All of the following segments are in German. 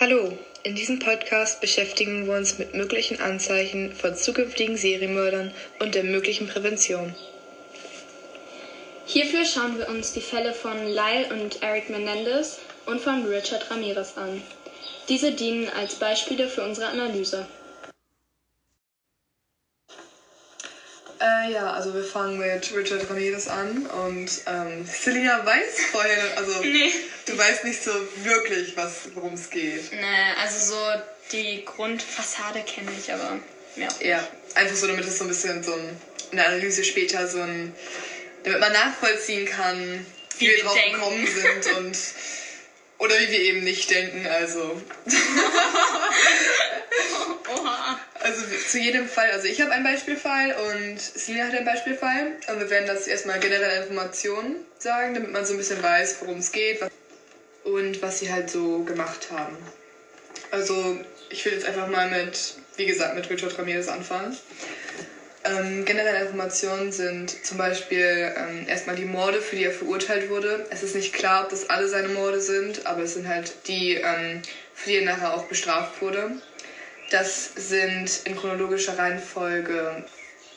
Hallo, in diesem Podcast beschäftigen wir uns mit möglichen Anzeichen von zukünftigen Serienmördern und der möglichen Prävention. Hierfür schauen wir uns die Fälle von Lyle und Eric Menendez und von Richard Ramirez an. Diese dienen als Beispiele für unsere Analyse. Äh, ja, also wir fangen mit Richard Ramirez an und ähm, Selina weiß vorher, also Nee. Du weißt nicht so wirklich, worum es geht. Nee, also so die Grundfassade kenne ich, aber mehr auch Ja, einfach so, damit es so ein bisschen so ein, in der Analyse später so ein, damit man nachvollziehen kann, wie, Wie wir drauf denken. gekommen sind und oder wie wir eben nicht denken, also. Oha. Also zu jedem Fall, also ich habe einen Beispielfall und Selina hat einen Beispielfall. Und wir werden das erstmal generelle Informationen sagen, damit man so ein bisschen weiß, worum es geht was und was sie halt so gemacht haben. Also ich will jetzt einfach mal mit, wie gesagt, mit Richard Ramirez anfangen. Ähm, generelle Informationen sind zum Beispiel ähm, erstmal die Morde, für die er verurteilt wurde. Es ist nicht klar, ob das alle seine Morde sind, aber es sind halt die, ähm, für die er nachher auch bestraft wurde. Das sind in chronologischer Reihenfolge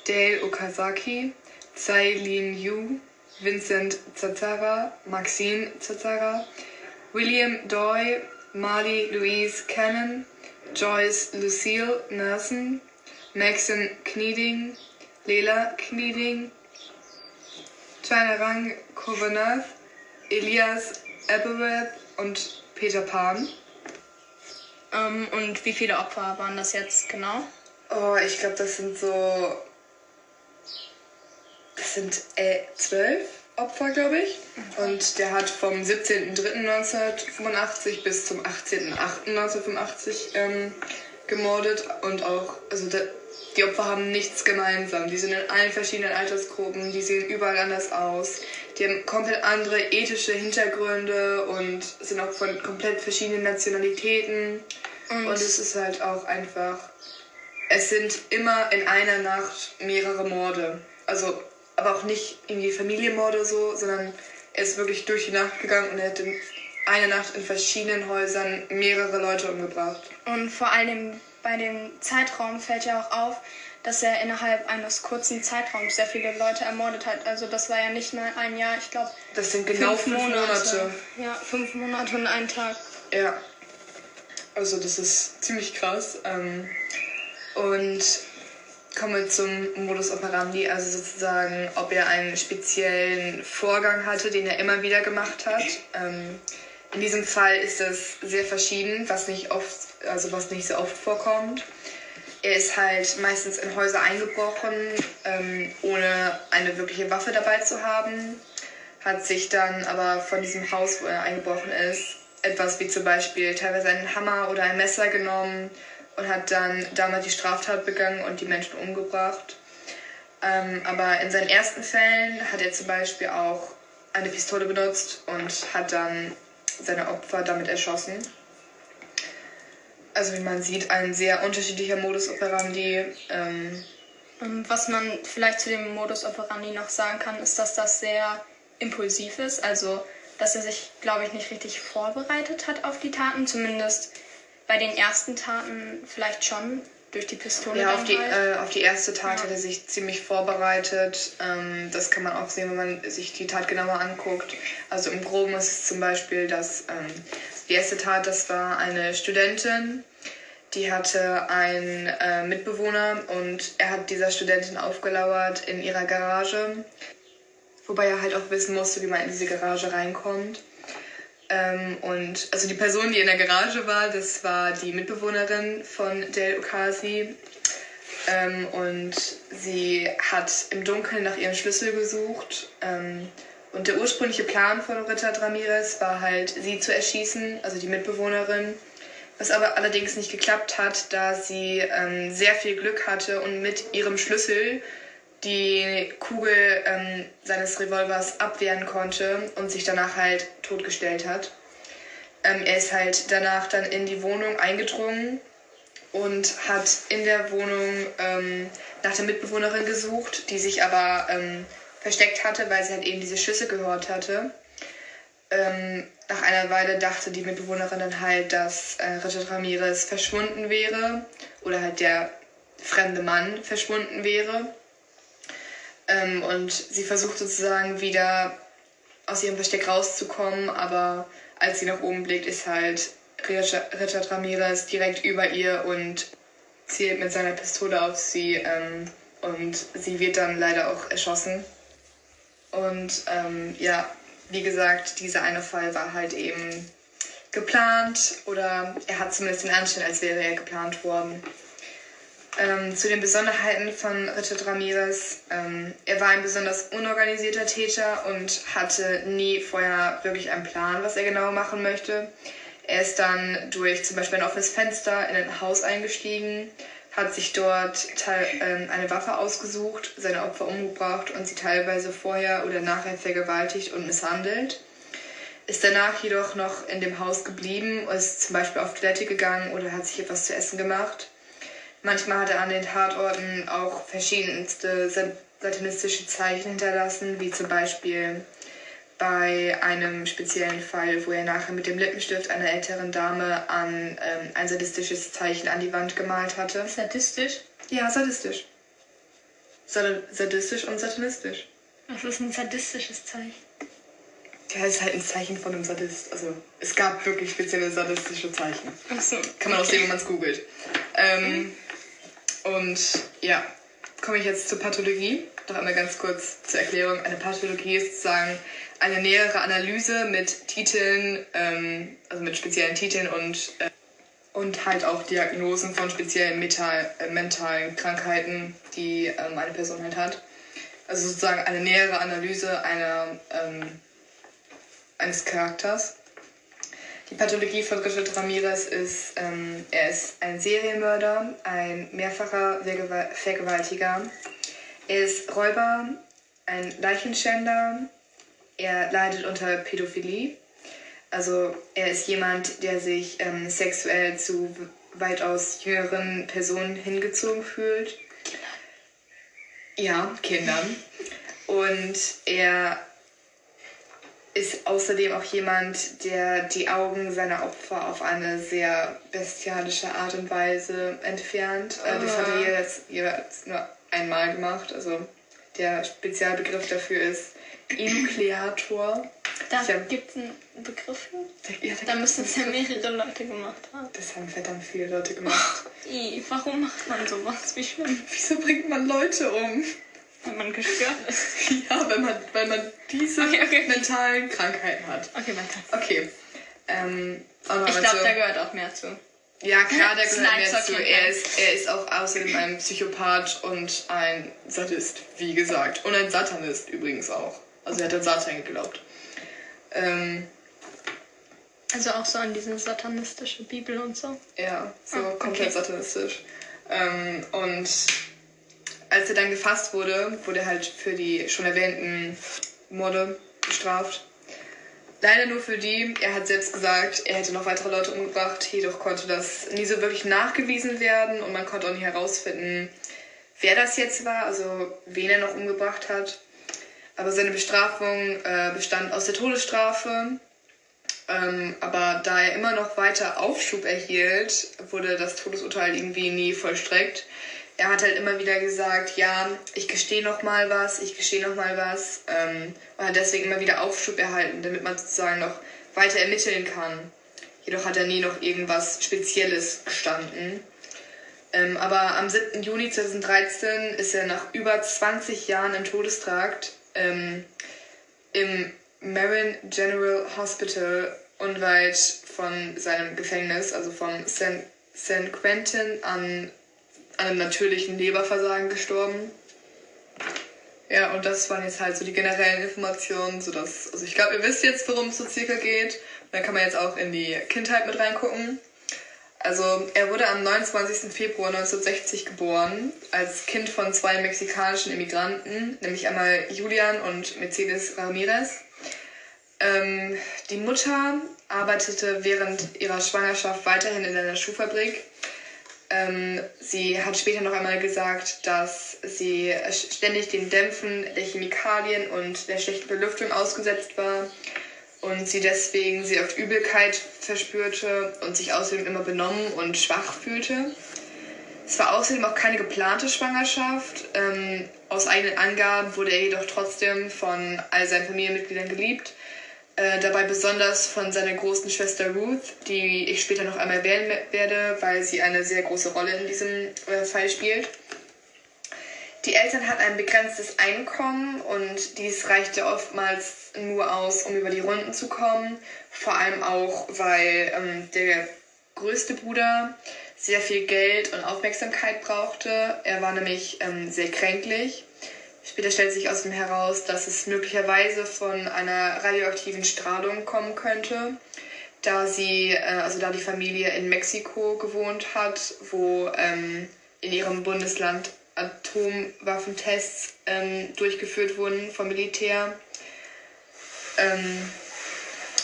Dale Okazaki, Tsai Lin Yu, Vincent Zazara, Maxine Zazara, William Doy, Marley Louise Cannon, Joyce Lucille Nelson, Maxon Kneeding, Lela Kneeding, Chanarang Kovanath, Elias Aberworth und Peter Pan. Ähm, und wie viele Opfer waren das jetzt genau? Oh, ich glaube, das sind so. Das sind äh, zwölf Opfer, glaube ich. Und der hat vom 17.03.1985 bis zum 18.08.1985 ähm, gemordet. Und auch, also da, die Opfer haben nichts gemeinsam. Die sind in allen verschiedenen Altersgruppen, die sehen überall anders aus. Die haben komplett andere ethische Hintergründe und sind auch von komplett verschiedenen Nationalitäten. Und, Und es ist halt auch einfach. Es sind immer in einer Nacht mehrere Morde. Also, aber auch nicht irgendwie Familienmorde so, sondern er ist wirklich durch die Nacht gegangen und er hat in einer Nacht in verschiedenen Häusern mehrere Leute umgebracht. und vor allem bei dem Zeitraum fällt ja auch auf, dass er innerhalb eines kurzen Zeitraums sehr viele Leute ermordet hat. Also das war ja nicht mal ein Jahr, ich glaube Das sind genau fünf, Monate. Ja, fünf Monate und ein Tag. Ja. Also das ist ziemlich krass. Ähm, und kommen wir zum Modus operandi, also sozusagen, ob er einen speziellen Vorgang hatte, den er immer wieder gemacht hat. Ähm, in diesem Fall ist das sehr verschieden, was nicht oft, also was nicht so oft vorkommt. Er ist halt meistens in Häuser eingebrochen, ähm, ohne eine wirkliche Waffe dabei zu haben, hat sich dann aber von diesem Haus, wo er eingebrochen ist, etwas wie zum Beispiel teilweise einen Hammer oder ein Messer genommen und hat dann damals die Straftat begangen und die Menschen umgebracht. Ähm, aber in seinen ersten Fällen hat er zum Beispiel auch eine Pistole benutzt und hat dann seine Opfer damit erschossen. Also wie man sieht, ein sehr unterschiedlicher Modus operandi. Ähm, Ähm, Was man vielleicht zu dem Modus operandi noch sagen kann, ist, dass das sehr impulsiv ist. Also, dass er sich, glaube ich, nicht richtig vorbereitet hat auf die Taten. Zumindest bei den ersten Taten vielleicht schon durch die Pistole. Ja, auf die, halt. äh, auf die erste Tat Ja. hat er sich ziemlich vorbereitet. Ähm, das kann man auch sehen, wenn man sich die Tat genauer anguckt. Also im Groben ist es zum Beispiel, dass ähm, die erste Tat, das war eine Studentin, die hatte einen äh, Mitbewohner und er hat dieser Studentin aufgelauert in ihrer Garage. Wobei er halt auch wissen musste, wie man in diese Garage reinkommt. Ähm, und also die Person, die in der Garage war, das war die Mitbewohnerin von Dale Okasi. Ähm, und sie hat im Dunkeln nach ihrem Schlüssel gesucht. Ähm, und der ursprüngliche Plan von Richard Ramirez war halt, sie zu erschießen, also die Mitbewohnerin. Was aber allerdings nicht geklappt hat, da sie ähm, sehr viel Glück hatte und mit ihrem Schlüssel die Kugel ähm, seines Revolvers abwehren konnte und sich danach halt totgestellt hat. Ähm, er ist halt danach dann in die Wohnung eingedrungen und hat in der Wohnung ähm, nach der Mitbewohnerin gesucht, die sich aber ähm, versteckt hatte, weil sie halt eben diese Schüsse gehört hatte. Ähm, nach einer Weile dachte die Mitbewohnerin dann halt, dass äh, Richard Ramirez verschwunden wäre oder halt der fremde Mann verschwunden wäre. Ähm, und sie versucht sozusagen wieder aus ihrem Versteck rauszukommen, aber als sie nach oben blickt, ist halt Richard Ramirez direkt über ihr und zielt mit seiner Pistole auf sie ähm, und sie wird dann leider auch erschossen. Und ähm, ja, wie gesagt, dieser eine Fall war halt eben geplant oder er hat zumindest den Anschein, als wäre er geplant worden. Ähm, zu den Besonderheiten von Richard Ramirez. Ähm, er war ein besonders unorganisierter Täter und hatte nie vorher wirklich einen Plan, was er genau machen möchte. Er ist dann durch zum Beispiel ein offenes Fenster in ein Haus eingestiegen, hat sich dort ähm, eine Waffe ausgesucht, seine Opfer umgebracht und sie teilweise vorher oder nachher vergewaltigt und misshandelt. Ist danach jedoch noch in dem Haus geblieben, ist zum Beispiel auf Toilette gegangen oder hat sich etwas zu essen gemacht. Manchmal hat er an den Tatorten auch verschiedenste satanistische Zeichen hinterlassen, wie zum Beispiel bei einem speziellen Fall, wo er nachher mit dem Lippenstift einer älteren Dame an ähm, ein sadistisches Zeichen an die Wand gemalt hatte. Sadistisch? Ja, sadistisch. Sad sadistisch und satanistisch. Was ist ein sadistisches Zeichen? Ja, ist halt ein Zeichen von einem Sadist. Also es gab wirklich spezielle sadistische Zeichen. Ach so. Kann man auch sehen, wenn man es googelt. Ähm, und ja, komme ich jetzt zur Pathologie. Noch einmal ganz kurz zur Erklärung. Eine Pathologie ist sozusagen eine nähere Analyse mit Titeln, ähm, also mit speziellen Titeln und, äh, und halt auch Diagnosen von speziellen Metal, äh, mentalen Krankheiten, die ähm, eine Person halt hat. Also sozusagen eine nähere Analyse einer, ähm, eines Charakters. Die Pathologie von Richard Ramirez ist, ähm, er ist ein Serienmörder, ein mehrfacher Vergewaltiger. Er ist Räuber, ein Leichenschänder, er leidet unter Pädophilie. Also er ist jemand, der sich ähm, sexuell zu weitaus jüngeren Personen hingezogen fühlt. Ja, Kindern. Und er ist außerdem auch jemand, der die Augen seiner Opfer auf eine sehr bestialische Art und Weise entfernt. Oh. Das hat er ah. jetzt nur einmal gemacht. Also der Spezialbegriff dafür ist Enukleator. Da gibt es einen Begriff für? Da, ja, da, da müssen es ja mehrere Leute gemacht haben. Das haben verdammt viele Leute gemacht. Oh, warum macht man sowas? Wie schlimm. Wieso bringt man Leute um? Wenn man gestört ist. Ja, wenn man, weil man diese okay, okay. mentalen Krankheiten hat. Okay, weiter. Okay. Ähm, ich glaube, da gehört auch mehr zu. Ja, klar, da gehört mehr zu. Er ist, er ist auch außerdem ein Psychopath und ein Sadist, wie gesagt. Und ein Satanist übrigens auch. Also er hat an Satan geglaubt. Ähm, also auch so an diese satanistische Bibel und so? Ja, so ah, komplett okay. satanistisch. Ähm, und als er dann gefasst wurde, wurde er halt für die schon erwähnten Morde bestraft. Leider nur für die. Er hat selbst gesagt, er hätte noch weitere Leute umgebracht, jedoch konnte das nie so wirklich nachgewiesen werden und man konnte auch nie herausfinden, wer das jetzt war, also wen er noch umgebracht hat. Aber seine Bestrafung äh, bestand aus der Todesstrafe. Ähm, aber da er immer noch weiter Aufschub erhielt, wurde das Todesurteil irgendwie nie vollstreckt er hat halt immer wieder gesagt, ja, ich gestehe noch mal was, ich gestehe noch mal was ähm, und hat deswegen immer wieder Aufschub erhalten, damit man sozusagen noch weiter ermitteln kann. Jedoch hat er nie noch irgendwas Spezielles gestanden. Ähm, aber am 7. Juni 2013 ist er nach über 20 Jahren im Todestrakt ähm, im Marin General Hospital unweit von seinem Gefängnis, also von St. Quentin an einem natürlichen Leberversagen gestorben. Ja, und das waren jetzt halt so die generellen Informationen, sodass, also ich glaube, ihr wisst jetzt, worum es so circa geht. Und dann kann man jetzt auch in die Kindheit mit reingucken. Also er wurde am 29. Februar 1960 geboren, als Kind von zwei mexikanischen Immigranten, nämlich einmal Julian und Mercedes Ramirez. Ähm, die Mutter arbeitete während ihrer Schwangerschaft weiterhin in einer Schuhfabrik ähm, sie hat später noch einmal gesagt, dass sie ständig den Dämpfen der Chemikalien und der schlechten Belüftung ausgesetzt war und sie deswegen sehr oft Übelkeit verspürte und sich außerdem immer benommen und schwach fühlte. Es war außerdem auch keine geplante Schwangerschaft. Ähm, aus eigenen Angaben wurde er jedoch trotzdem von all seinen Familienmitgliedern geliebt. Äh, dabei besonders von seiner großen Schwester Ruth, die ich später noch einmal erwähnen werde, weil sie eine sehr große Rolle in diesem äh, Fall spielt. Die Eltern hatten ein begrenztes Einkommen und dies reichte oftmals nur aus, um über die Runden zu kommen. Vor allem auch, weil ähm, der größte Bruder sehr viel Geld und Aufmerksamkeit brauchte. Er war nämlich ähm, sehr kränklich. Später stellt sich außerdem heraus, dass es möglicherweise von einer radioaktiven Strahlung kommen könnte, da sie, äh, also da die Familie in Mexiko gewohnt hat, wo ähm, in ihrem Bundesland Atomwaffentests ähm, durchgeführt wurden vom Militär. Ähm,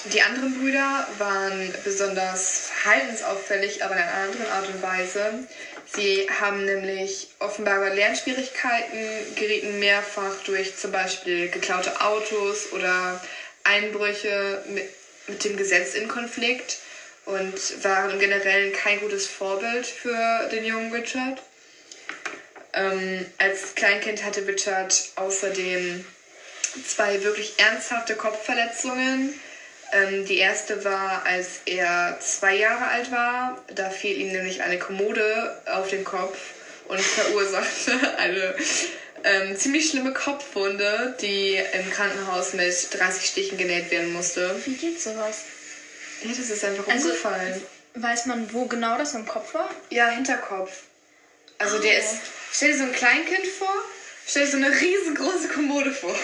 die anderen Brüder waren besonders verhaltensauffällig, aber in einer anderen Art und Weise. Sie haben nämlich offenbare Lernschwierigkeiten, gerieten mehrfach durch zum Beispiel geklaute Autos oder Einbrüche mit, mit dem Gesetz in Konflikt und waren generell kein gutes Vorbild für den jungen Richard. Ähm, als Kleinkind hatte Richard außerdem zwei wirklich ernsthafte Kopfverletzungen. Ähm, die erste war, als er zwei Jahre alt war. Da fiel ihm nämlich eine Kommode auf den Kopf und verursachte eine ähm, ziemlich schlimme Kopfwunde, die im Krankenhaus mit 30 Stichen genäht werden musste. Wie geht sowas? Ja, das ist einfach also, umgefallen. Weiß man, wo genau das im Kopf war? Ja, Hinterkopf. Also oh. der ist Stell dir so ein Kleinkind vor, stell dir so eine riesengroße Kommode vor.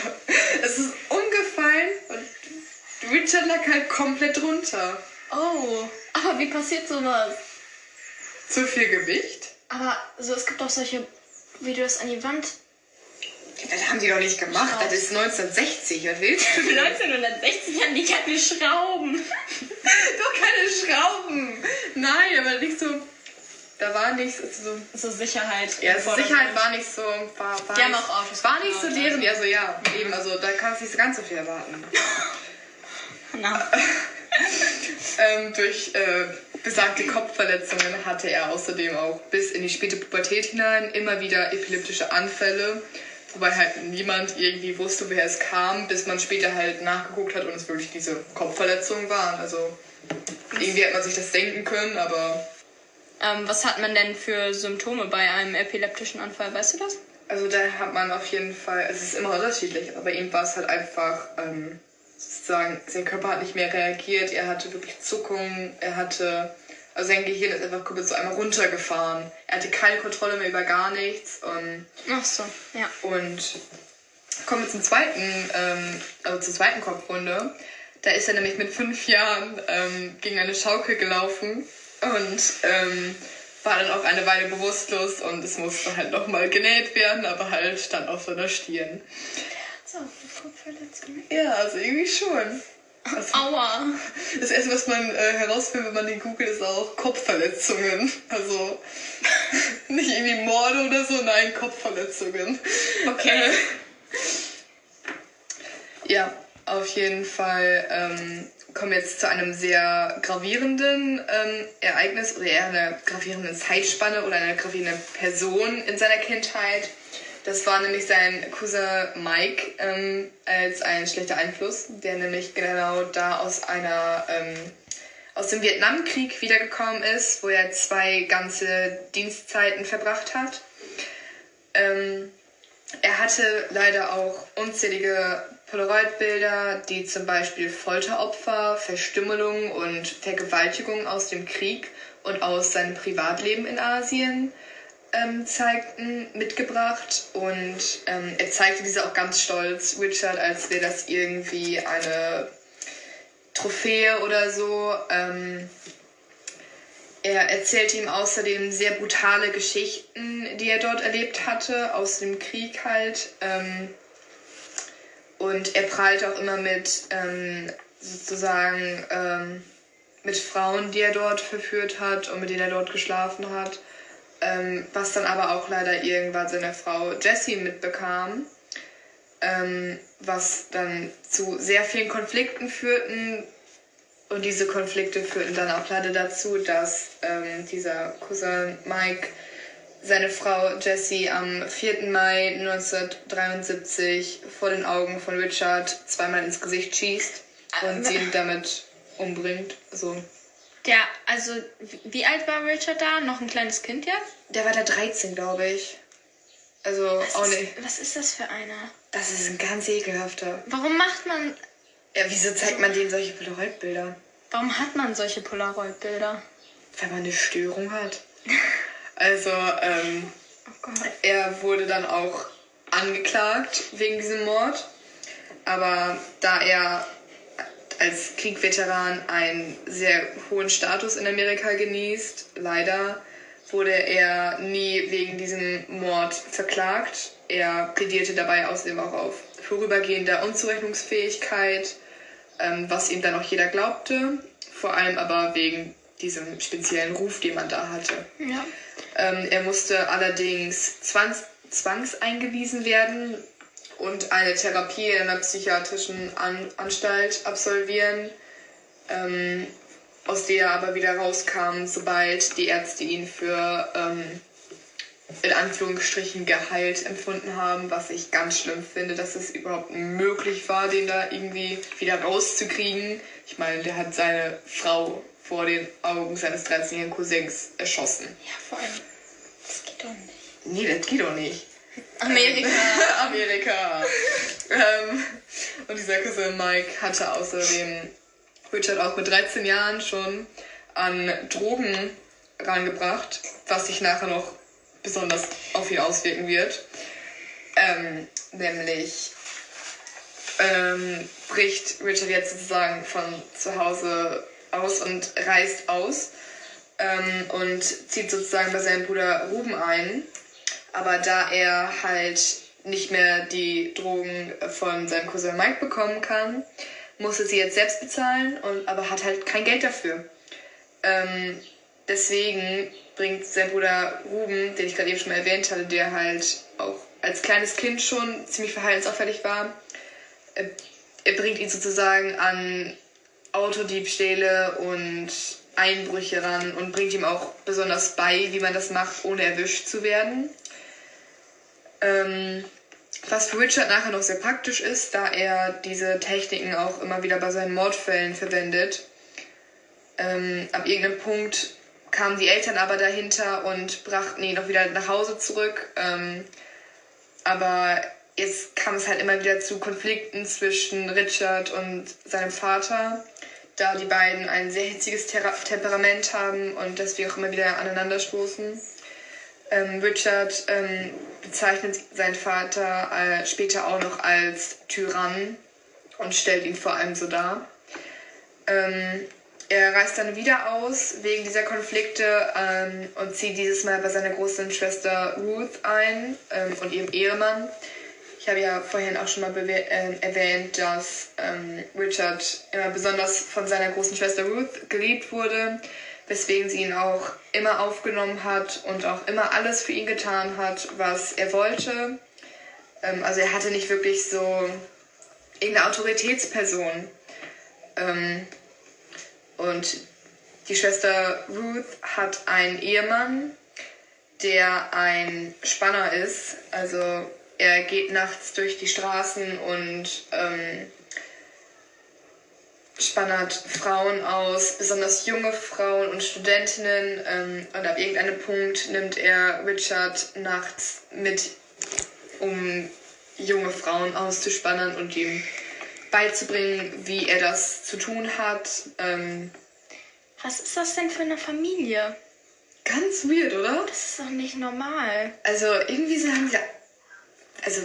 Es ist umgefallen und Richard lag halt komplett drunter. Oh, aber wie passiert sowas? Zu viel Gewicht? Aber so, es gibt auch solche Videos an die Wand. Das haben die doch nicht gemacht. Schrauben. Das ist 1960, was willst du? 1960 haben die keine Schrauben. doch keine Schrauben. Nein, aber nicht so da war nichts so. So Sicherheit. Ja, so Sicherheit war nicht so. War, war die haben auch Autos. War nicht so deren. Also ja, eben, also da kannst du nicht so ganz so viel erwarten. Na. ähm, durch äh, besagte Kopfverletzungen hatte er außerdem auch bis in die späte Pubertät hinein immer wieder epileptische Anfälle, wobei halt niemand irgendwie wusste, woher es kam, bis man später halt nachgeguckt hat und es wirklich diese Kopfverletzungen waren. Also irgendwie hat man sich das denken können, aber ähm, was hat man denn für Symptome bei einem epileptischen Anfall? Weißt du das? Also da hat man auf jeden Fall, es ist immer unterschiedlich, aber bei ihm war es halt einfach ähm, sozusagen, sein Körper hat nicht mehr reagiert, er hatte wirklich Zuckungen, er hatte, also sein Gehirn ist einfach komplett so einmal runtergefahren. Er hatte keine Kontrolle mehr über gar nichts. Und, Ach so, ja. Und kommen wir zum zweiten, ähm, also zur zweiten Kopfwunde. Da ist er nämlich mit fünf Jahren ähm, gegen eine Schaukel gelaufen und ähm, war dann auch eine Weile bewusstlos und es musste halt nochmal genäht werden, aber halt stand auf seiner Stirn. So, Kopfverletzung. Ja, also irgendwie schon. Also, Aua. Das erste, was man äh, herausfindet, wenn man den googelt, ist auch Kopfverletzungen. Also nicht irgendwie Morde oder so, nein, Kopfverletzungen. Okay. Äh, ja, auf jeden Fall ähm, kommen wir jetzt zu einem sehr gravierenden ähm, Ereignis oder eher einer gravierenden Zeitspanne oder einer gravierenden Person in seiner Kindheit. Das war nämlich sein Cousin Mike ähm, als ein schlechter Einfluss, der nämlich genau da aus einer ähm, aus dem Vietnamkrieg wiedergekommen ist, wo er zwei ganze Dienstzeiten verbracht hat. Ähm, er hatte leider auch unzählige Polaroid-Bilder, die zum Beispiel Folteropfer, Verstümmelung und Vergewaltigung aus dem Krieg und aus seinem Privatleben in Asien ähm, zeigten, mitgebracht. Und ähm, er zeigte diese auch ganz stolz, Richard, als wäre das irgendwie eine Trophäe oder so. Ähm, er erzählte ihm außerdem sehr brutale Geschichten, die er dort erlebt hatte, aus dem Krieg halt. Ähm, und er prahlt auch immer mit ähm, sozusagen ähm, mit Frauen, die er dort verführt hat und mit denen er dort geschlafen hat. Ähm, was dann aber auch leider irgendwann seine Frau Jessie mitbekam. ähm, was dann zu sehr vielen Konflikten führten. Und diese Konflikte führten dann auch leider dazu, dass ähm, dieser Cousin Mike seine Frau Jessie am 4. Mai 1973 vor den Augen von Richard zweimal ins Gesicht schießt und sie ihn damit umbringt. So. Der, also, wie- alt war Richard da? Noch ein kleines Kind jetzt? Der war da 13, glaube ich. Also Was auch ist, nicht. was ist das für einer? Das ist ein ganz ekelhafter. Warum macht man, Ja, wieso zeigt man denen solche Polaroid-Bilder? warum hat man solche Polaroid-Bilder? Wenn man eine Störung hat. Also, ähm, Oh Gott. er wurde dann auch angeklagt wegen diesem Mord. Aber da er als Kriegveteran einen sehr hohen Status in Amerika genießt, leider wurde er nie wegen diesem Mord verklagt. Er plädierte dabei außerdem auch auf vorübergehende Unzurechnungsfähigkeit, ähm, was ihm dann auch jeder glaubte. Vor allem aber wegen diesem speziellen Ruf, den man da hatte. Ja. Ähm, er musste allerdings zwangs zwangseingewiesen werden und eine Therapie in einer psychiatrischen An Anstalt absolvieren, ähm, aus der er aber wieder rauskam, sobald die Ärzte ihn für ähm, in Anführungsstrichen geheilt empfunden haben, was ich ganz schlimm finde, dass es überhaupt möglich war, den da irgendwie wieder rauszukriegen. Ich meine, der hat seine Frau vor den Augen seines 13-jährigen Cousins erschossen. Ja, vor allem. Das geht doch nicht. Nee, das geht doch nicht. Amerika. Amerika. ähm, und dieser Cousin Mike hatte außerdem Richard auch mit 13 Jahren schon an Drogen rangebracht, was sich nachher noch besonders auf ihn auswirken wird. Ähm, nämlich ähm, bricht Richard jetzt sozusagen von zu Hause aus und reist aus ähm, und zieht sozusagen bei seinem Bruder Ruben ein. Aber da er halt nicht mehr die Drogen von seinem Cousin Mike bekommen kann, muss er sie jetzt selbst bezahlen, und, aber hat halt kein Geld dafür. Ähm, deswegen bringt sein Bruder Ruben, den ich gerade eben schon mal erwähnt hatte, der halt auch als kleines Kind schon ziemlich verhaltensauffällig war, er, er bringt ihn sozusagen an Autodiebstähle und Einbrüche ran und bringt ihm auch besonders bei, wie man das macht, ohne erwischt zu werden. Ähm, was für Richard nachher noch sehr praktisch ist, da er diese Techniken auch immer wieder bei seinen Mordfällen verwendet. Ähm, ab irgendeinem Punkt kamen die Eltern aber dahinter und brachten ihn auch wieder nach Hause zurück. Ähm, aber jetzt kam es halt immer wieder zu Konflikten zwischen Richard und seinem Vater, da die beiden ein sehr hitziges Ter Temperament haben und deswegen auch immer wieder aneinanderstoßen. Ähm, Richard ähm, bezeichnet seinen Vater äh, später auch noch als Tyrann und stellt ihn vor allem so dar. Ähm, er reist dann wieder aus wegen dieser Konflikte ähm, und zieht dieses Mal bei seiner großen Schwester Ruth ein ähm, und ihrem Ehemann. Ich habe ja vorhin auch schon mal ähm, erwähnt, dass ähm, Richard immer besonders von seiner großen Schwester Ruth geliebt wurde, weswegen sie ihn auch immer aufgenommen hat und auch immer alles für ihn getan hat, was er wollte. Ähm, also er hatte nicht wirklich so irgendeine Autoritätsperson. Ähm, und die Schwester Ruth hat einen Ehemann, der ein Spanner ist. Also er geht nachts durch die Straßen und ähm, spannert Frauen aus, besonders junge Frauen und Studentinnen. Ähm, und ab irgendeinem Punkt nimmt er Richard nachts mit, um junge Frauen auszuspannen und ihm beizubringen, wie er das zu tun hat. Ähm, Was ist das denn für eine Familie? ganz weird, oder? Das ist doch nicht normal. Also irgendwie haben sie. Also.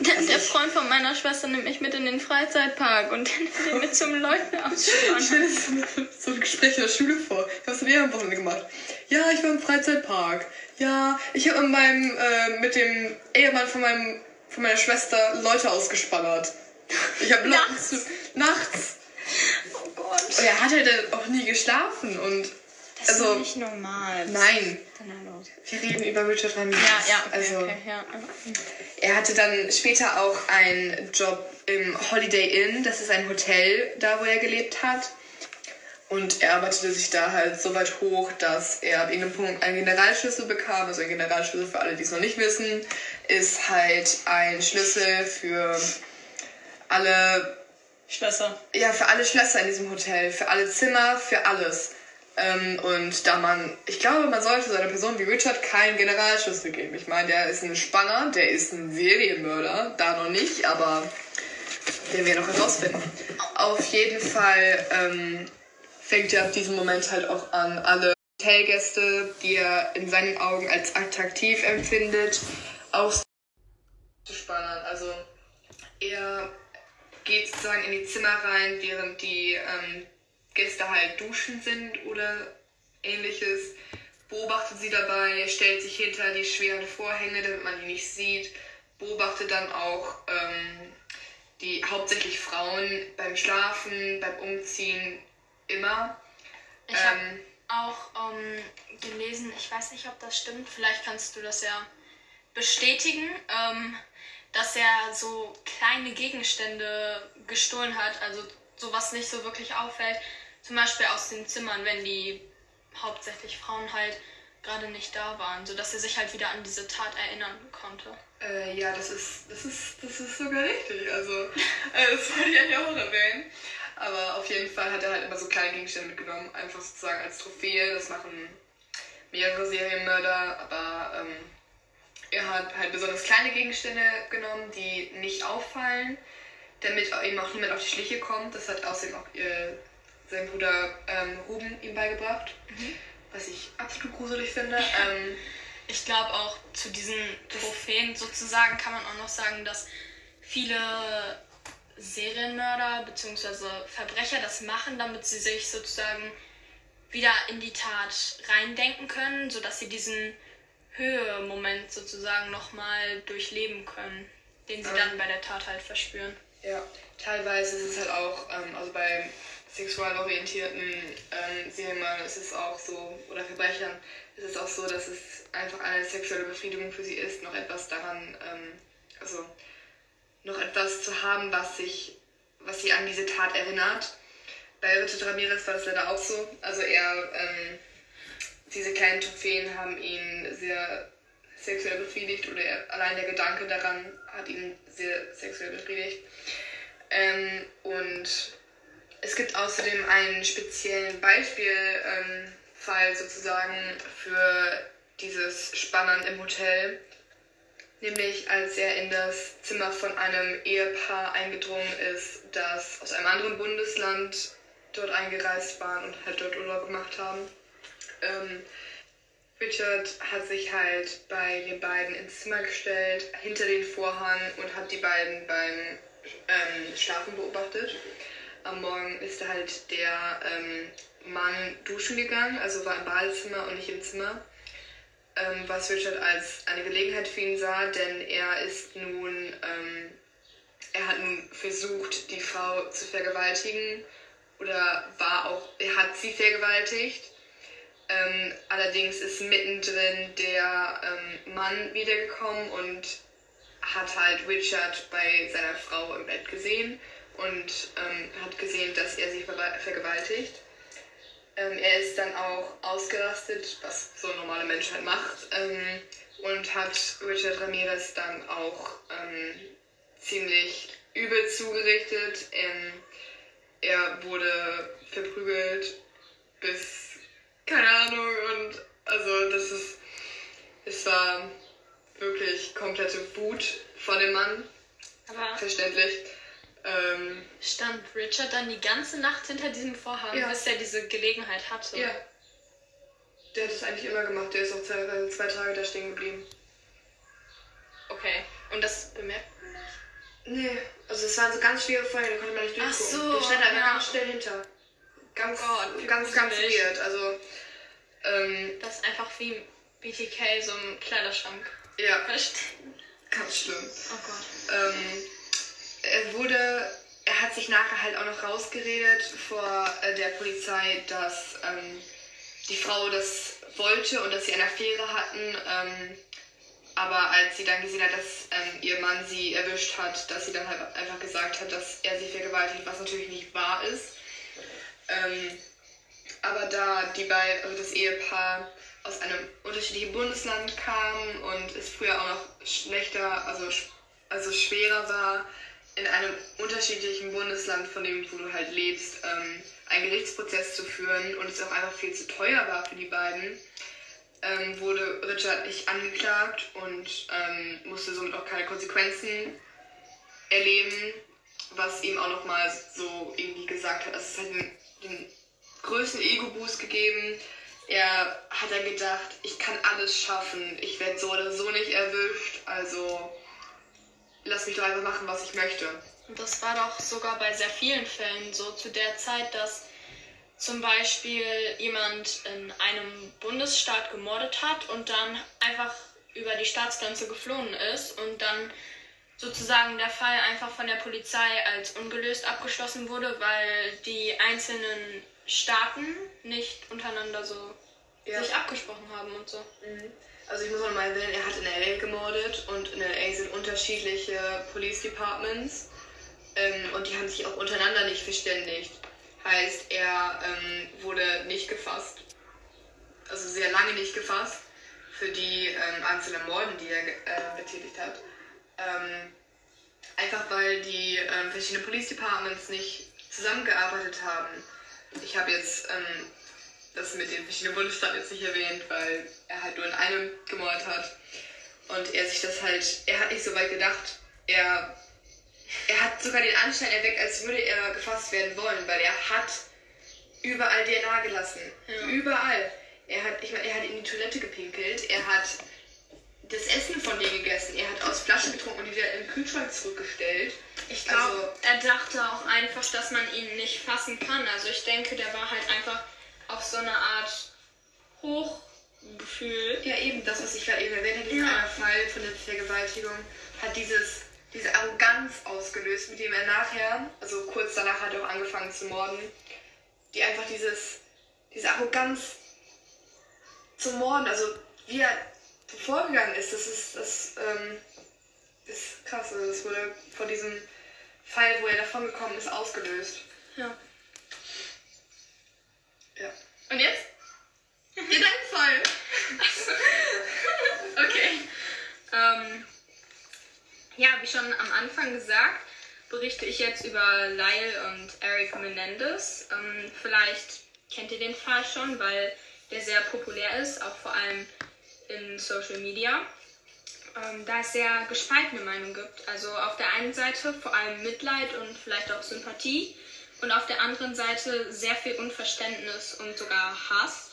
Der, der Freund von meiner Schwester nimmt mich mit in den Freizeitpark und dann nimmt er mit zum Leuten Ich ausspannen. stelle so, so ein Gespräch in der Schule vor. Ich habe es am Wochenende gemacht. Ja, ich war im Freizeitpark. Ja, ich habe mit meinem, äh, mit dem Ehemann von meinem, von meiner Schwester Leute ausgespannert. Ich habe Nachts. nachts. Oh Gott. Und er hat halt auch nie geschlafen und Das Also- ist nicht normal. Nein, ist los? wir reden über Richard Ramirez. Ja, ja, okay, also, okay, ja. Er hatte dann später auch einen Job im Holiday Inn. Das ist ein Hotel, da wo er gelebt hat. Und er arbeitete sich da halt so weit hoch, dass er ab irgendeinem Punkt einen Generalschlüssel bekam. Also ein Generalschlüssel, für alle, die es noch nicht wissen, ist halt ein Schlüssel für alle Schlösser. ja, für alle Schlösser in diesem Hotel, für alle Zimmer, für alles. Ähm, und da man, ich glaube, man sollte so einer Person wie Richard keinen Generalschlüssel geben. Ich meine, der ist ein Spanner, der ist ein Serienmörder, da noch nicht, aber den wir noch herausfinden. Auf jeden Fall ähm, fängt er ab diesem Moment halt auch an, alle Hotelgäste, die er in seinen Augen als attraktiv empfindet, auszuspannen. Also er geht sozusagen in die Zimmer rein, während die ähm, Gäste halt duschen sind oder ähnliches. Beobachtet sie dabei, stellt sich hinter die schweren Vorhänge, damit man die nicht sieht. Beobachtet dann auch ähm, die hauptsächlich Frauen beim Schlafen, beim Umziehen, immer. Ich habe Ähm, auch ähm, gelesen, ich weiß nicht, ob das stimmt, vielleicht kannst du das ja bestätigen, ähm, dass er so kleine Gegenstände gestohlen hat, also sowas nicht so wirklich auffällt. Zum Beispiel aus den Zimmern, wenn die hauptsächlich Frauen halt gerade nicht da waren, sodass er sich halt wieder an diese Tat erinnern konnte. Äh, ja, das ist, das ist, das ist sogar richtig. Also, äh, das wollte ich eigentlich auch erwähnen. Aber auf jeden Fall hat er halt immer so kleine Gegenstände mitgenommen, einfach sozusagen als Trophäe. Das machen mehrere Serienmörder, aber ähm, er hat halt besonders kleine Gegenstände genommen, die nicht auffallen, damit ihm auch niemand auf die Schliche kommt. Das hat außerdem auch äh, sein Bruder ähm, Ruben ihm beigebracht, was ich absolut gruselig finde. Ähm, Ich glaube auch zu diesen Trophäen sozusagen kann man auch noch sagen, dass viele Serienmörder bzw. Verbrecher das machen, damit sie sich sozusagen wieder in die Tat reindenken können, sodass sie diesen Höhemoment sozusagen nochmal durchleben können, den sie Ja. dann bei der Tat halt verspüren. Ja, teilweise ist es halt auch, ähm, also bei sexual orientierten ähm, Serienmördern ist es auch so, oder Verbrechern ist es auch so, dass es einfach eine sexuelle Befriedigung für sie ist, noch etwas daran, ähm, also noch etwas zu haben, was sich, was sie an diese Tat erinnert. Bei Richard Ramirez war das leider auch so. Also er, ähm, diese kleinen Trophäen haben ihn sehr sexuell befriedigt oder er, allein der Gedanke daran hat ihn sehr sexuell befriedigt. Ähm, und es gibt außerdem einen speziellen Beispielfall ähm, sozusagen für dieses Spannern im Hotel. Nämlich als er in das Zimmer von einem Ehepaar eingedrungen ist, das aus einem anderen Bundesland dort eingereist waren und halt dort Urlaub gemacht haben. Ähm, Richard hat sich halt bei den beiden ins Zimmer gestellt, hinter den Vorhang und hat die beiden beim ähm, Schlafen beobachtet. Am Morgen ist halt der ähm, Mann duschen gegangen, also war im Badezimmer und nicht im Zimmer. Ähm, was Richard als eine Gelegenheit für ihn sah, denn er ist nun, ähm, er hat nun versucht, die Frau zu vergewaltigen oder war auch, er hat sie vergewaltigt. Ähm, allerdings ist mittendrin der ähm, Mann wiedergekommen und hat halt Richard bei seiner Frau im Bett gesehen und ähm, hat gesehen, dass er sie vergewaltigt. Ähm, er ist dann auch ausgerastet, was so ein normaler Mensch halt macht, ähm, und hat Richard Ramirez dann auch ähm, ziemlich übel zugerichtet. Ähm, er wurde verprügelt bis, keine Ahnung, und also das ist, es war wirklich komplette Wut von dem Mann, Aber verständlich. Ähm, stand Richard dann die ganze Nacht hinter diesem Vorhang, Ja. bis er diese Gelegenheit hatte? ja. Der hat das eigentlich immer gemacht, der ist auch zwei, äh, zwei Tage da stehen geblieben. Okay. Und das bemerkt man nicht? Nee, also es waren so ganz schwere Feuer, da konnte man nicht Ach durchgucken. so, der stand einfach ja. ganz schnell hinter. Ganz, Oh ganz, ganz weird. Also, ähm, Das ist einfach wie BTK so im Kleiderschrank ja, verstehen. ganz schlimm. Oh Gott. Ähm, er wurde, er hat sich nachher halt auch noch rausgeredet vor äh, der Polizei, dass ähm, die Frau das wollte und dass sie eine Affäre hatten. Ähm, aber als sie dann gesehen hat, dass ähm, ihr Mann sie erwischt hat, dass sie dann halt einfach gesagt hat, dass er sie vergewaltigt, was natürlich nicht wahr ist. Ähm, aber da die beiden, also das Ehepaar aus einem unterschiedlichen Bundesland kam und es früher auch noch schlechter, also, also schwerer war, in einem unterschiedlichen Bundesland, von dem du halt lebst, ähm, einen Gerichtsprozess zu führen und es auch einfach viel zu teuer war für die beiden, ähm, wurde Richard nicht angeklagt und ähm, musste somit auch keine Konsequenzen erleben, was ihm auch nochmal so irgendwie gesagt hat, dass es halt den, den größten Ego-Boost gegeben. Er hat dann gedacht, ich kann alles schaffen, ich werde so oder so nicht erwischt, also lass mich doch einfach machen, was ich möchte. Und das war doch sogar bei sehr vielen Fällen so zu der Zeit, dass zum Beispiel jemand in einem Bundesstaat gemordet hat und dann einfach über die Staatsgrenze geflohen ist und dann sozusagen der Fall einfach von der Polizei als ungelöst abgeschlossen wurde, weil die einzelnen Staaten nicht untereinander so ja. sich abgesprochen haben und so. Mhm. Also ich muss mal erwähnen, er hat in LA gemordet und in LA sind unterschiedliche Police Departments ähm, und die haben sich auch untereinander nicht verständigt. Heißt, er ähm, wurde nicht gefasst, also sehr lange nicht gefasst für die ähm, einzelnen Morden, die er äh, betätigt hat. Ähm, einfach weil die ähm, verschiedenen Police Departments nicht zusammengearbeitet haben. Ich habe jetzt ähm, das mit den verschiedenen Bundesstaaten jetzt nicht erwähnt, weil er halt nur in einem gemordet hat. Und er sich das halt, er hat nicht so weit gedacht. Er, er hat sogar den Anschein erweckt, als würde er gefasst werden wollen, weil er hat überall DNA gelassen. Ja. Überall. Er hat, ich meine, er hat in die Toilette gepinkelt, er hat das Essen von dir gegessen, er hat aus Flaschen getrunken und die wieder im Kühlschrank zurückgestellt. Ich glaube, also, er dachte auch einfach, dass man ihn nicht fassen kann. Also ich denke, der war halt einfach auf so eine Art Hochgefühl. Ja, eben das, was ich gerade eben erwähnt habe, dieser ja. Fall von der Vergewaltigung, hat dieses, diese Arroganz ausgelöst, mit dem er nachher, also kurz danach hat er auch angefangen zu morden, die einfach dieses, diese Arroganz zum Morden, also wie er vorgegangen ist, das ist, das, ähm, ist krass. Also das wurde von diesem Fall, wo er davon gekommen ist, ausgelöst. Ja. Ja. Und jetzt? Gedankenvoll. okay. Ähm, ja, wie schon am Anfang gesagt, berichte ich jetzt über Lyle und Eric Menendez. Ähm, vielleicht kennt ihr den Fall schon, weil der sehr populär ist, auch vor allem in Social Media. Ähm, da es sehr gespaltene Meinungen gibt. Also auf der einen Seite vor allem Mitleid und vielleicht auch Sympathie und auf der anderen Seite sehr viel Unverständnis und sogar Hass.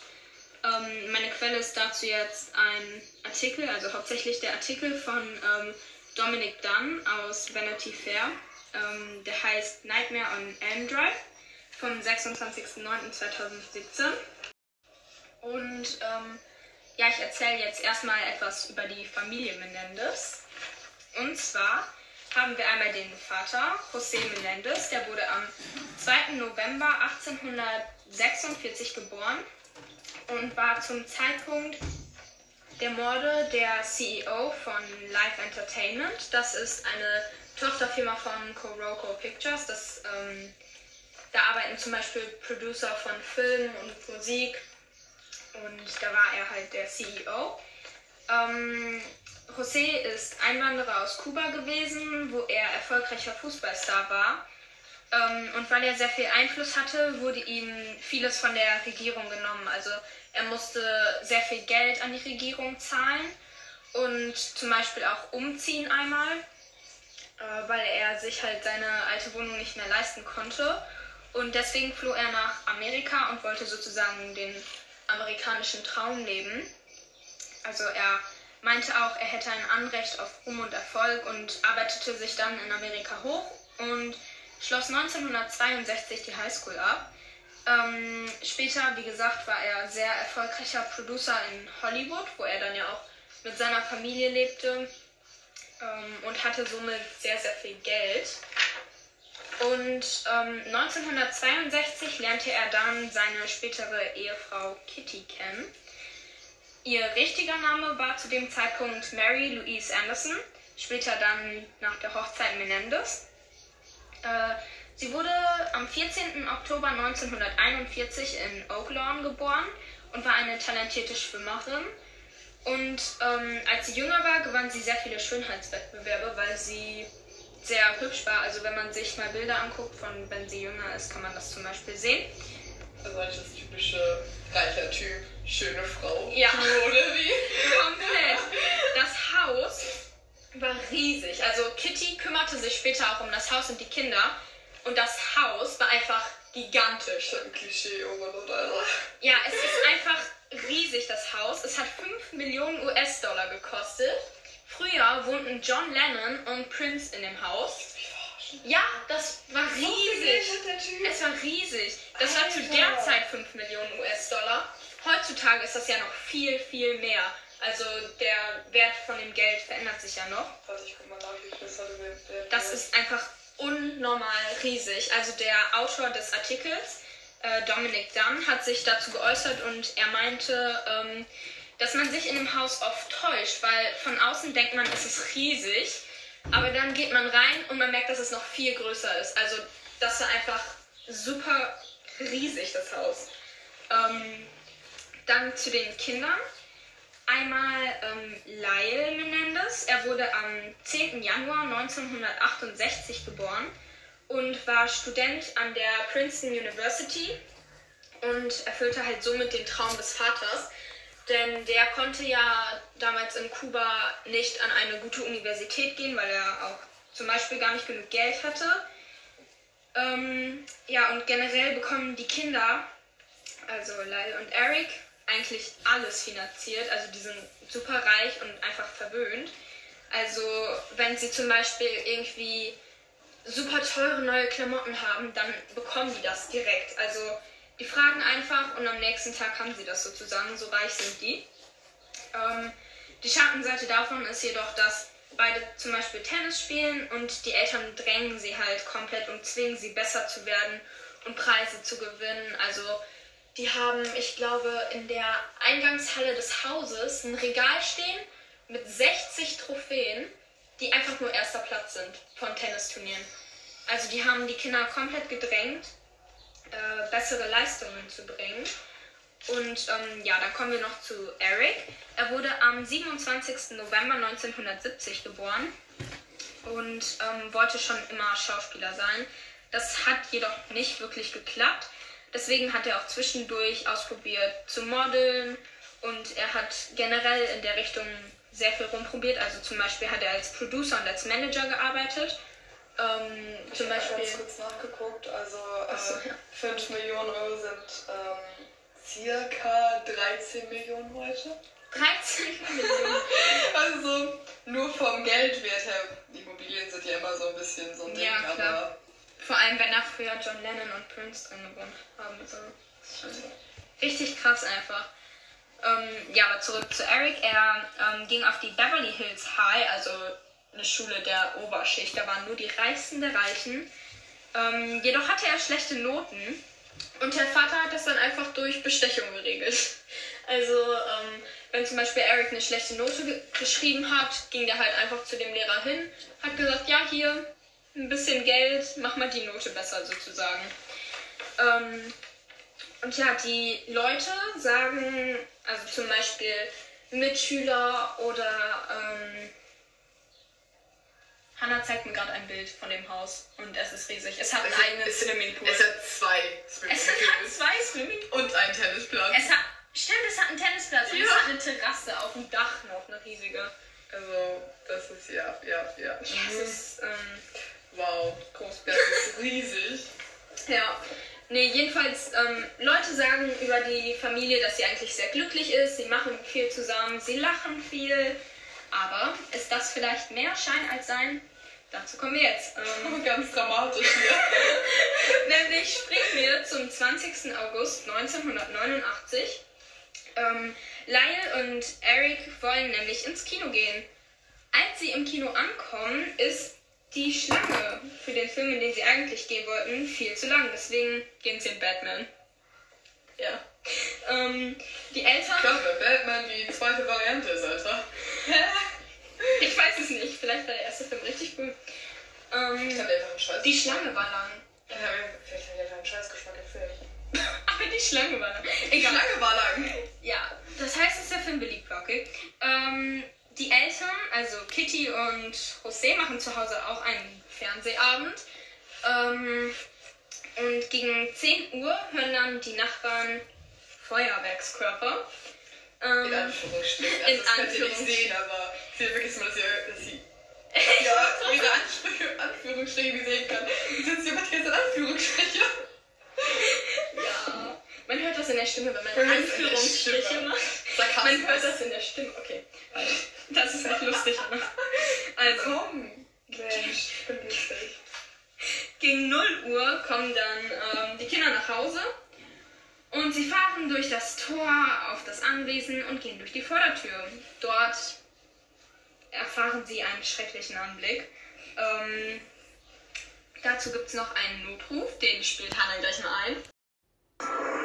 Ähm, meine Quelle ist dazu jetzt ein Artikel, also hauptsächlich der Artikel von ähm, Dominic Dunn aus Vanity Fair. Ähm, der heißt Nightmare on Elm Drive vom 26.09.2017. Und ähm, ja, ich erzähle jetzt erstmal etwas über die Familie Menendez. Und zwar haben wir einmal den Vater, José Menendez, der wurde am 2. November 1846 geboren und war zum Zeitpunkt der Morde der CEO von Live Entertainment. Das ist eine Tochterfirma von Coroco Pictures. Das, ähm, da arbeiten zum Beispiel Producer von Film und Musik und da war er halt der CEO. Ähm, José ist Einwanderer aus Kuba gewesen, wo er erfolgreicher Fußballstar war. Ähm, und weil er sehr viel Einfluss hatte, wurde ihm vieles von der Regierung genommen. Also er musste sehr viel Geld an die Regierung zahlen und zum Beispiel auch umziehen einmal, äh, weil er sich halt seine alte Wohnung nicht mehr leisten konnte. Und deswegen floh er nach Amerika und wollte sozusagen den amerikanischen Traum leben. Also er meinte auch, er hätte ein Anrecht auf Ruhm und Erfolg und arbeitete sich dann in Amerika hoch und schloss 1962 die Highschool ab. Ähm, später, wie gesagt, war er sehr erfolgreicher Producer in Hollywood, wo er dann ja auch mit seiner Familie lebte ähm, und hatte somit sehr, sehr viel Geld. Und ähm, 1962 lernte er dann seine spätere Ehefrau Kitty kennen. Ihr richtiger Name war zu dem Zeitpunkt Mary Louise Anderson, später dann nach der Hochzeit Menendez. Äh, sie wurde am 14. Oktober 1941 in Oaklawn geboren und war eine talentierte Schwimmerin. Und ähm, als sie jünger war, gewann sie sehr viele Schönheitswettbewerbe, weil sie sehr hübsch war. Also wenn man sich mal Bilder anguckt von wenn sie jünger ist, kann man das zum Beispiel sehen. Also eigentlich das typische reicher Typ, schöne Frau. Ja. Oder wie? Komplett. Das Haus war riesig. Also Kitty kümmerte sich später auch um das Haus und die Kinder. Und das Haus war einfach gigantisch. Schon ein Klischee, oh Mann, oder? Ja, es ist einfach riesig, das Haus. Es hat 5 Millionen US-Dollar gekostet. Früher wohnten John Lennon und Prince in dem Haus. Ja, das war riesig. Es war riesig. Das war zu der Zeit 5 Millionen US-Dollar. Heutzutage ist das ja noch viel, viel mehr. Also der Wert von dem Geld verändert sich ja noch. Warte, ich guck mal nach, wie viel das ist einfach unnormal riesig. Also der Autor des Artikels, äh, Dominic Dunn, hat sich dazu geäußert und er meinte, ähm, dass man sich in dem Haus oft täuscht, weil von außen denkt man, es ist riesig, aber dann geht man rein und man merkt, dass es noch viel größer ist. Also das war einfach super riesig, das Haus. Ähm, dann zu den Kindern. Einmal ähm, Lyle Menendez. Er wurde am 10. Januar 1968 geboren und war Student an der Princeton University und erfüllte halt somit den Traum des Vaters. Denn der konnte ja damals in Kuba nicht an eine gute Universität gehen, weil er auch zum Beispiel gar nicht genug Geld hatte. Ähm, ja, und generell bekommen die Kinder, also Lyle und Eric, eigentlich alles finanziert. Also die sind super reich und einfach verwöhnt. Also wenn sie zum Beispiel irgendwie super teure neue Klamotten haben, dann bekommen die das direkt. Also die fragen einfach und am nächsten Tag haben sie das sozusagen. So reich sind die. Ähm, die Schattenseite davon ist jedoch, dass beide zum Beispiel Tennis spielen und die Eltern drängen sie halt komplett und zwingen sie besser zu werden und Preise zu gewinnen. Also die haben, ich glaube, in der Eingangshalle des Hauses ein Regal stehen mit 60 Trophäen, die einfach nur erster Platz sind von Tennisturnieren. Also die haben die Kinder komplett gedrängt, äh, bessere Leistungen zu bringen. Und ähm, ja, dann kommen wir noch zu Eric. Er wurde am 27. November 1970 geboren und ähm, wollte schon immer Schauspieler sein. Das hat jedoch nicht wirklich geklappt. Deswegen hat er auch zwischendurch ausprobiert zu modeln und er hat generell in der Richtung sehr viel rumprobiert. Also zum Beispiel hat er als Producer und als Manager gearbeitet. Ähm, Ich zum habe Beispiel. ganz kurz nachgeguckt. Also so, äh, ja. 5 Millionen Euro sind ähm, circa 13 Millionen heute. 13 Millionen. Also nur vom Geldwert her. Immobilien sind ja immer so ein bisschen so ein Ding, Ja, aber Vor allem, wenn da früher John Lennon und Prince drin gewohnt haben. So. Das ist schon richtig krass einfach. Ähm, ja, aber zurück zu Eric. Er ähm, ging auf die Beverly Hills High, also eine Schule der Oberschicht. Da waren nur die Reichsten der Reichen. Ähm, jedoch hatte er schlechte Noten und der Vater hat das dann einfach durch Bestechung geregelt. Also, ähm, wenn zum Beispiel Eric eine schlechte Note ge geschrieben hat, ging der halt einfach zu dem Lehrer hin, hat gesagt, ja, hier, ein bisschen Geld, mach mal die Note besser sozusagen. Ähm, und ja, die Leute sagen, also zum Beispiel Mitschüler oder ähm, Hannah zeigt mir gerade ein Bild von dem Haus und es ist riesig. Es hat einen Es hat- eigenen es- Swimmingpool. es hat zwei Es hat Swimmingpools zwei Swimmingpools. und einen Tennisplatz. Es hat, stimmt, es hat einen Tennisplatz und es Ja. hat eine Terrasse auf dem Dach noch, eine riesige. Also, das ist ja, ja, ja. Das Mhm. ist ähm, Wow, das ist riesig. Ja. Nee, jedenfalls, ähm, Leute sagen über die Familie, dass sie eigentlich sehr glücklich ist, sie machen viel zusammen, sie lachen viel. Aber ist das vielleicht mehr Schein als Sein? Dazu kommen wir jetzt. Ähm, Ganz dramatisch hier. nämlich springen wir zum 20. August 1989. Ähm, Lyle und Eric wollen nämlich ins Kino gehen. Als sie im Kino ankommen, ist die Schlange für den Film, in den sie eigentlich gehen wollten, viel zu lang. Deswegen gehen sie in Batman. Ja. Ähm, die Eltern. Klasse, Batman die zweite Variante ist, Alter. ich weiß es nicht. Vielleicht war der erste Film richtig cool. Ähm, Ich hab einfach einen Scheiß. die Schlange war lang. Ja, vielleicht hat er einfach einen Scheißgeschmack im Film. Aber die Schlange war lang. Die Egal. Schlange war lang. Ja, das heißt, dass der Film beliebt war, okay? Ähm, die Eltern, also Kitty und José, machen zu Hause auch einen Fernsehabend. Ähm, und gegen 10 Uhr hören dann die Nachbarn Feuerwerkskörper. Ähm, In Anführungsstrichen. In Also, das könnt ihr nicht Anführungsstrichen. sehen, aber sie wirklich dass ihr, dass sie ja, ihre Ansprüche, Anführungsstriche sehen kann. Und jetzt jemand hier in Anführungsstriche. ja, man hört das in der Stimme, wenn man hört Anführungsstriche macht. Sarkasmus. Man hört das in der Stimme, okay. Das ist nicht lustig, ne? Also, Komm. Mensch, ich bin lustig. Gegen 0 Uhr kommen dann ähm, die Kinder nach Hause und sie fahren durch das Tor auf das Anwesen und gehen durch die Vordertür. Dort erfahren sie einen schrecklichen Anblick. Ähm, dazu gibt es noch einen Notruf, den spielt Hannah gleich mal ein.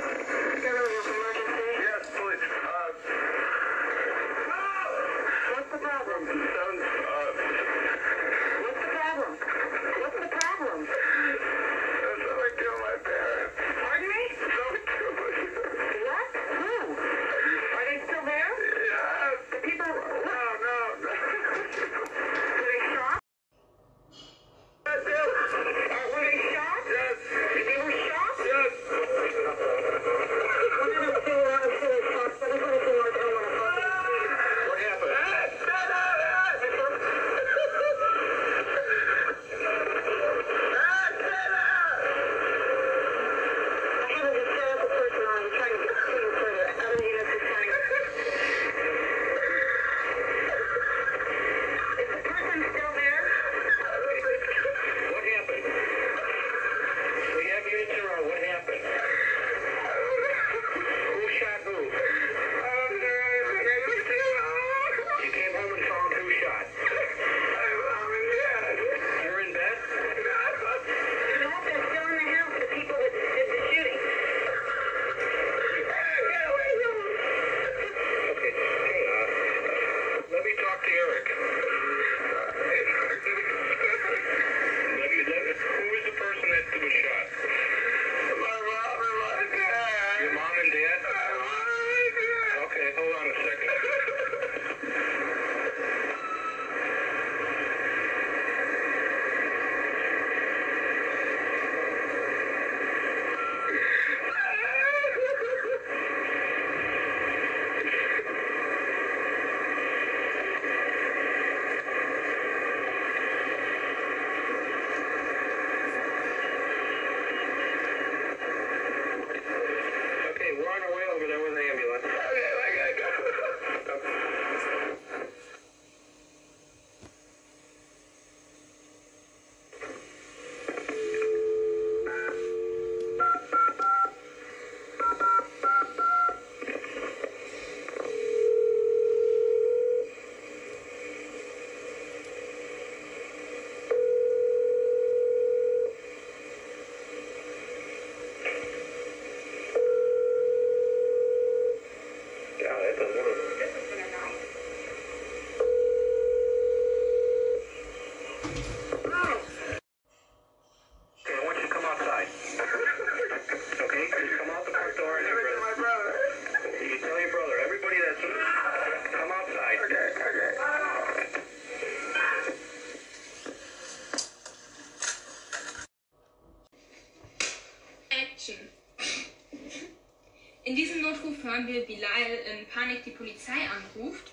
Hören wir, wie Lyle in Panik die Polizei anruft.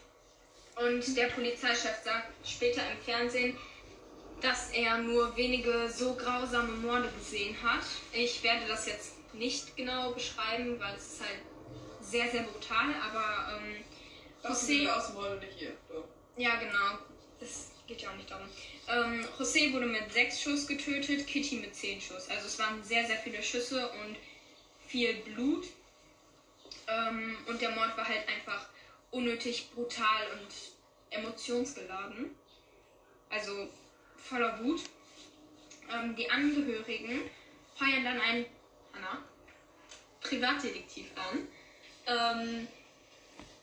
Und der Polizeichef sagt später im Fernsehen, dass er nur wenige so grausame Morde gesehen hat. Ich werde das jetzt nicht genau beschreiben, weil es ist halt sehr, sehr brutal, aber ähm, José, aus dem Morde nicht hier. Ja genau, das geht ja auch nicht darum. Ähm, José wurde mit sechs Schuss getötet, Kitty mit zehn Schuss. Also es waren sehr, sehr viele Schüsse und viel Blut. Ähm, und der Mord war halt einfach unnötig brutal und emotionsgeladen. Also voller Wut. Ähm, die Angehörigen heuern dann einen Anna, Privatdetektiv an. Ähm,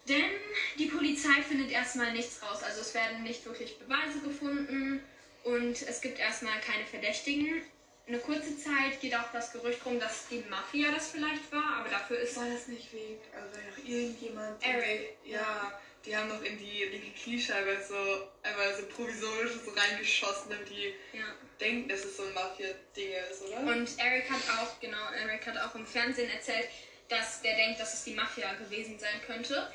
denn die Polizei findet erstmal nichts raus. Also es werden nicht wirklich Beweise gefunden und es gibt erstmal keine Verdächtigen. Eine kurze Zeit geht auch das Gerücht rum, dass die Mafia das vielleicht war, aber dafür ist War das nicht wegen, also noch irgendjemand? Eric. Ja, die haben noch in die linke Kniescheibe so einmal so provisorisch so reingeschossen, damit die ja. denken, dass es so ein Mafia-Ding ist, oder? Und Eric hat auch, genau, Eric hat auch im Fernsehen erzählt, dass der denkt, dass es die Mafia gewesen sein könnte.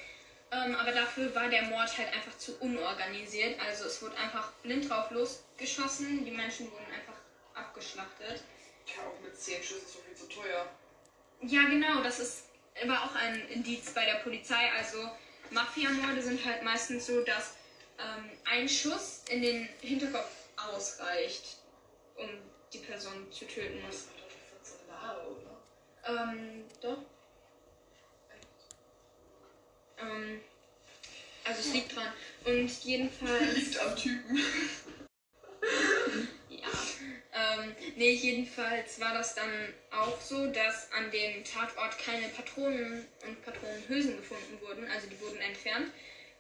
Ähm, aber dafür war der Mord halt einfach zu unorganisiert. Also es wurde einfach blind drauf losgeschossen, die Menschen wurden einfach abgeschlachtet. ja, auch mit 10 Schüssen ist so viel zu teuer. Ja, genau, das ist war auch ein Indiz bei der Polizei. Also Mafiamorde sind halt meistens so, dass ähm, ein Schuss in den Hinterkopf ausreicht, um die Person zu töten. Das war doch 14 Jahre, oder? Ähm, doch. Ähm, also es liegt dran. Und jedenfalls. Liegt am Typen. Ähm, nee, jedenfalls war das dann auch so, dass an dem Tatort keine Patronen und Patronenhülsen gefunden wurden, also die wurden entfernt,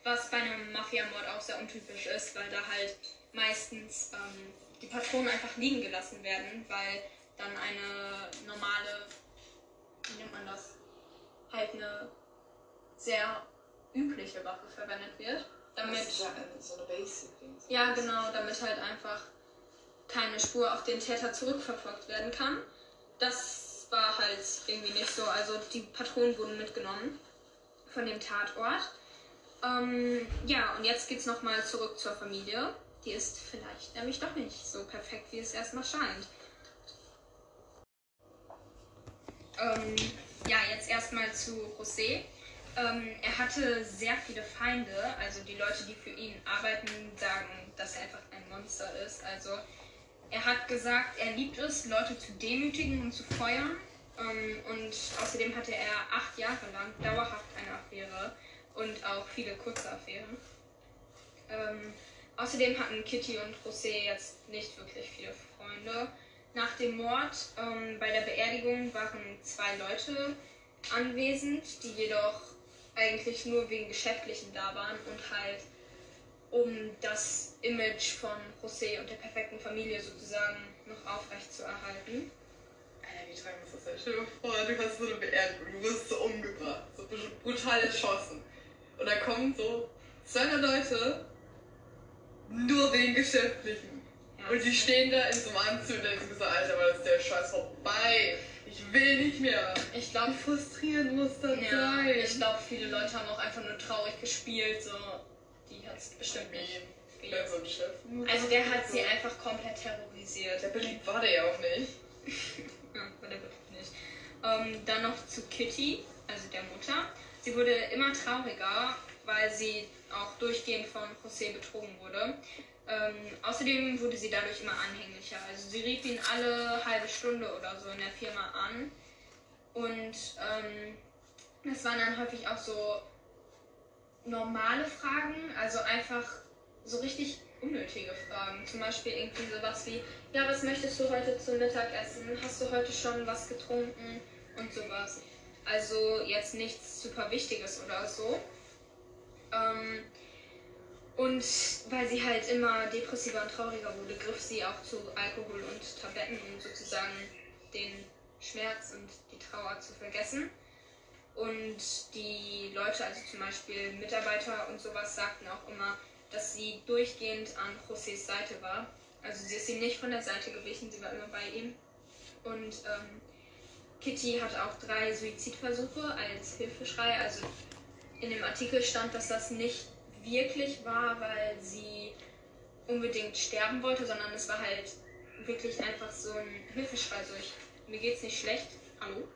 was bei einem Mafiamord auch sehr untypisch ist, weil da halt meistens ähm, die Patronen einfach liegen gelassen werden, weil dann eine normale, wie nennt man das, halt eine sehr übliche Waffe verwendet wird, damit Das ist ja ein- so eine Basic-Ding. ja, genau, damit halt einfach keine Spur auf den Täter zurückverfolgt werden kann. Das war halt irgendwie nicht so. Also die Patronen wurden mitgenommen von dem Tatort. Ähm, ja, und jetzt geht's nochmal zurück zur Familie. Die ist vielleicht nämlich doch nicht so perfekt, wie es erstmal scheint. Ähm, ja, jetzt erstmal zu José. Ähm, er hatte sehr viele Feinde, also die Leute, die für ihn arbeiten, sagen, dass er einfach ein Monster ist. Also er hat gesagt, er liebt es, Leute zu demütigen und zu feuern. Ähm, und außerdem hatte er acht Jahre lang dauerhaft eine Affäre und auch viele kurze Affären. Ähm, außerdem hatten Kitty und José jetzt nicht wirklich viele Freunde. Nach dem Mord ähm, bei der Beerdigung waren zwei Leute anwesend, die jedoch eigentlich nur wegen Geschäftlichen da waren und halt um das Image von José und der perfekten Familie sozusagen noch aufrecht zu erhalten. Alter, wie tragisch ist das denn? Stell dir vor, du hast so eine Beerdigung, du wirst so umgebracht, so br- brutal erschossen. Und da kommen so 200 Leute, nur wegen Geschäftlichen. Ja, Und die stehen da in so einem Anzug und denken so, Alter, weil ist der Scheiß vorbei. Ich will nicht mehr. ich glaube, frustrierend muss das ja, sein? ich glaube, viele Leute haben auch einfach nur traurig gespielt. So, die hat es bestimmt nicht. Wenn so ein Chef. Also der hat sie einfach komplett terrorisiert. Der beliebt war der ja auch nicht. Ja, war der wirklich nicht. Ähm, dann noch zu Kitty, also der Mutter. Sie wurde immer trauriger, weil sie auch durchgehend von José betrogen wurde. Ähm, außerdem wurde sie dadurch immer anhänglicher. Also sie rief ihn alle halbe Stunde oder so in der Firma an. Und ähm, das waren dann häufig auch so normale Fragen, also einfach so richtig unnötige Fragen. Zum Beispiel irgendwie sowas wie, ja, was möchtest du heute zum Mittagessen? Hast du heute schon was getrunken? Und sowas. Also jetzt nichts super Wichtiges oder so. Ähm, und weil sie halt immer depressiver und trauriger wurde, griff sie auch zu Alkohol und Tabletten, um sozusagen den Schmerz und die Trauer zu vergessen. Und die Leute, also zum Beispiel Mitarbeiter und sowas, sagten auch immer, dass sie durchgehend an Josés Seite war. Also sie ist ihm nicht von der Seite gewichen, sie war immer bei ihm. Und ähm, Kitty hat auch drei Suizidversuche als Hilfeschrei. Also in dem Artikel stand, dass das nicht wirklich war, weil sie unbedingt sterben wollte, sondern es war halt wirklich einfach so ein Hilfeschrei. So, ich, mir geht's nicht schlecht. Hallo.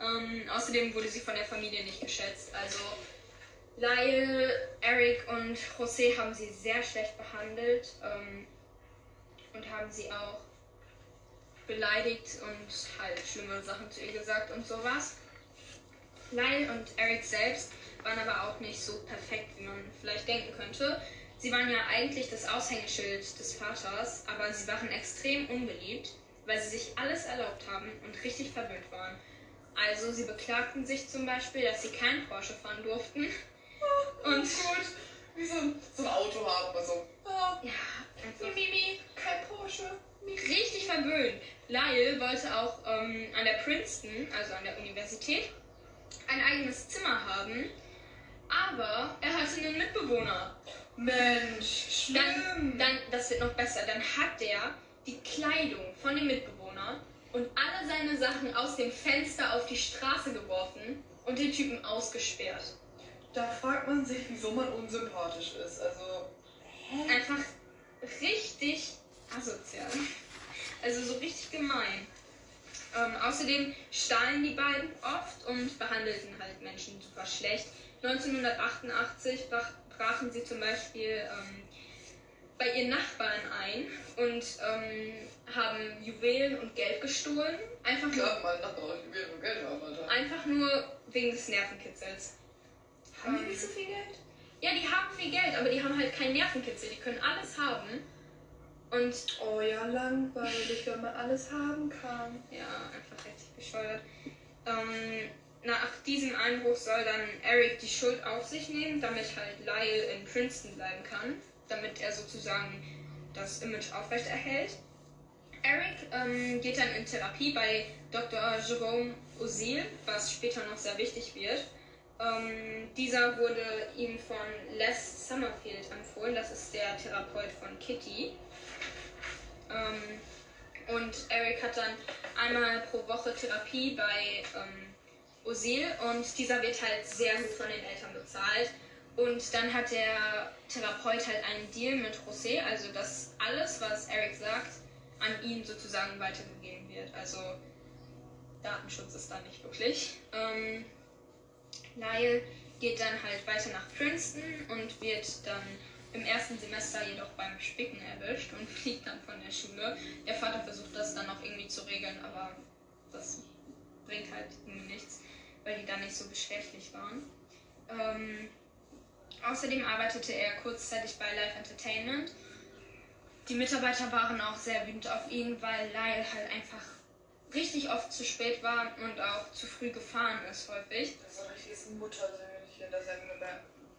Ähm, außerdem wurde sie von der Familie nicht geschätzt. Also Lyle, Eric und José haben sie sehr schlecht behandelt ähm, und haben sie auch beleidigt und halt schlimme Sachen zu ihr gesagt und sowas. Lyle und Eric selbst waren aber auch nicht so perfekt, wie man vielleicht denken könnte. Sie waren ja eigentlich das Aushängeschild des Vaters, aber sie waren extrem unbeliebt, weil sie sich alles erlaubt haben und richtig verwöhnt waren. Also sie beklagten sich zum Beispiel, dass sie keinen Porsche fahren durften. Und Gut. Wie so ein, so ein Auto haben. Also, ah, ja, einfach Mimi, kein Porsche. richtig verwöhnt. Lyle wollte auch ähm, an der Princeton, also an der Universität, ein eigenes Zimmer haben, aber er hatte einen Mitbewohner. Mensch, Dann, schlimm. dann, das wird noch besser, dann hat der die Kleidung von dem Mitbewohner und alle seine Sachen aus dem Fenster auf die Straße geworfen und den Typen ausgesperrt. Da fragt man sich, wieso man unsympathisch ist. Also, Einfach richtig asozial. Also so richtig gemein. Ähm, außerdem stahlen die beiden oft und behandelten halt Menschen super schlecht. 1988 brach, brachen sie zum Beispiel ähm, bei ihren Nachbarn ein und ähm, haben Juwelen und Geld gestohlen. Einfach nur, klar, mein Nachbar, ich will nur Geld haben, Alter. einfach nur wegen des Nervenkitzels. Haben die nicht so viel Geld? Ja, die haben viel Geld, aber die haben halt keinen Nervenkitzel. Die können alles haben. Und Oh ja, langweilig, wenn man alles haben kann. ja, einfach richtig bescheuert. Ähm, nach diesem Einbruch soll dann Eric die Schuld auf sich nehmen, damit halt Lyle in Princeton bleiben kann. Damit er sozusagen das Image aufrechterhält. Eric ähm, geht dann in Therapie bei Dr. Jerome Ozil, was später noch sehr wichtig wird. Ähm, dieser wurde ihm von Les Summerfield empfohlen, das ist der Therapeut von Kitty. Ähm, und Eric hat dann einmal pro Woche Therapie bei ähm, Osil und dieser wird halt sehr gut von den Eltern bezahlt. Und dann hat der Therapeut halt einen Deal mit José, also dass alles, was Eric sagt, an ihn sozusagen weitergegeben wird. Also Datenschutz ist da nicht wirklich. Ähm, Lyle geht dann halt weiter nach Princeton und wird dann im ersten Semester jedoch beim Spicken erwischt und fliegt dann von der Schule. Der Vater versucht das dann noch irgendwie zu regeln, aber das bringt halt nichts, weil die dann nicht so bestechlich waren. Ähm, außerdem arbeitete er kurzzeitig bei Live Entertainment. Die Mitarbeiter waren auch sehr wütend auf ihn, weil Lyle halt einfach richtig oft zu spät war und auch zu früh gefahren ist häufig. Das ist ein richtiges Muttersöhnchen, dass er nur bei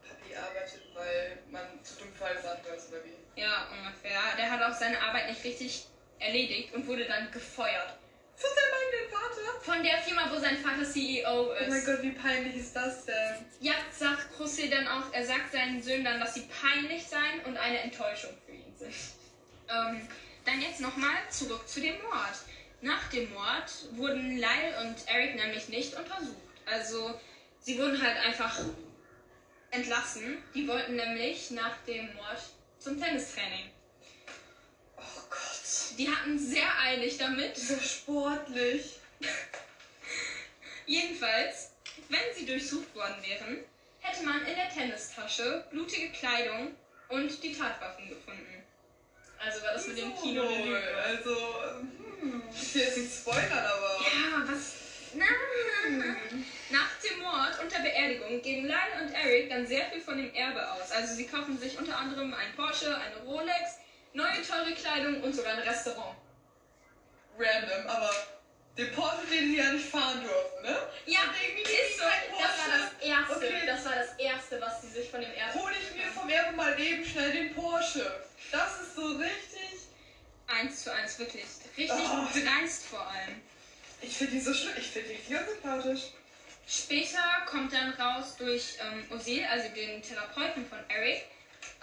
Papi arbeitet, weil man zu dumm andere ist, oder wie? Ja, ungefähr. Der hat auch seine Arbeit nicht richtig erledigt und wurde dann gefeuert. Von seinem eigenen Vater? Von der Firma, wo sein Vater CEO ist. Oh mein Gott, wie peinlich ist das denn? Ja, sagt José dann auch, er sagt seinen Söhnen dann, dass sie peinlich seien und eine Enttäuschung für ihn sind. Ähm, dann jetzt nochmal zurück zu dem Mord. Nach dem Mord wurden Lyle und Eric nämlich nicht untersucht. Also sie wurden halt einfach entlassen. Die wollten nämlich nach dem Mord zum Tennistraining. Die hatten sehr eilig damit. So sportlich. Jedenfalls, wenn sie durchsucht worden wären, hätte man in der Tennistasche blutige Kleidung und die Tatwaffen gefunden. Also war das mit dem Kino eine? Lüge. Also, hm, ich will jetzt nicht spoilern, aber. Ja, was. Na, Nach dem Mord und der Beerdigung geben Lyle und Eric dann sehr viel von dem Erbe aus. Also sie kaufen sich unter anderem ein Porsche, eine Rolex, neue teure Kleidung und sogar ein Restaurant. Random, aber den Porsche, den sie ja nicht fahren durften, ne? Ja, irgendwie ist so. kein Das war das erste. Okay. Das war das erste, was sie sich von dem Erbe. Hol ich mir vom Erbe mal eben schnell den Porsche. Das ist so richtig. Eins zu eins, wirklich. Richtig Oh. dreist vor allem. Ich finde die so schlimm. Ich finde die richtig unsympathisch. Später kommt dann raus durch ähm, Osil, also den Therapeuten von Eric,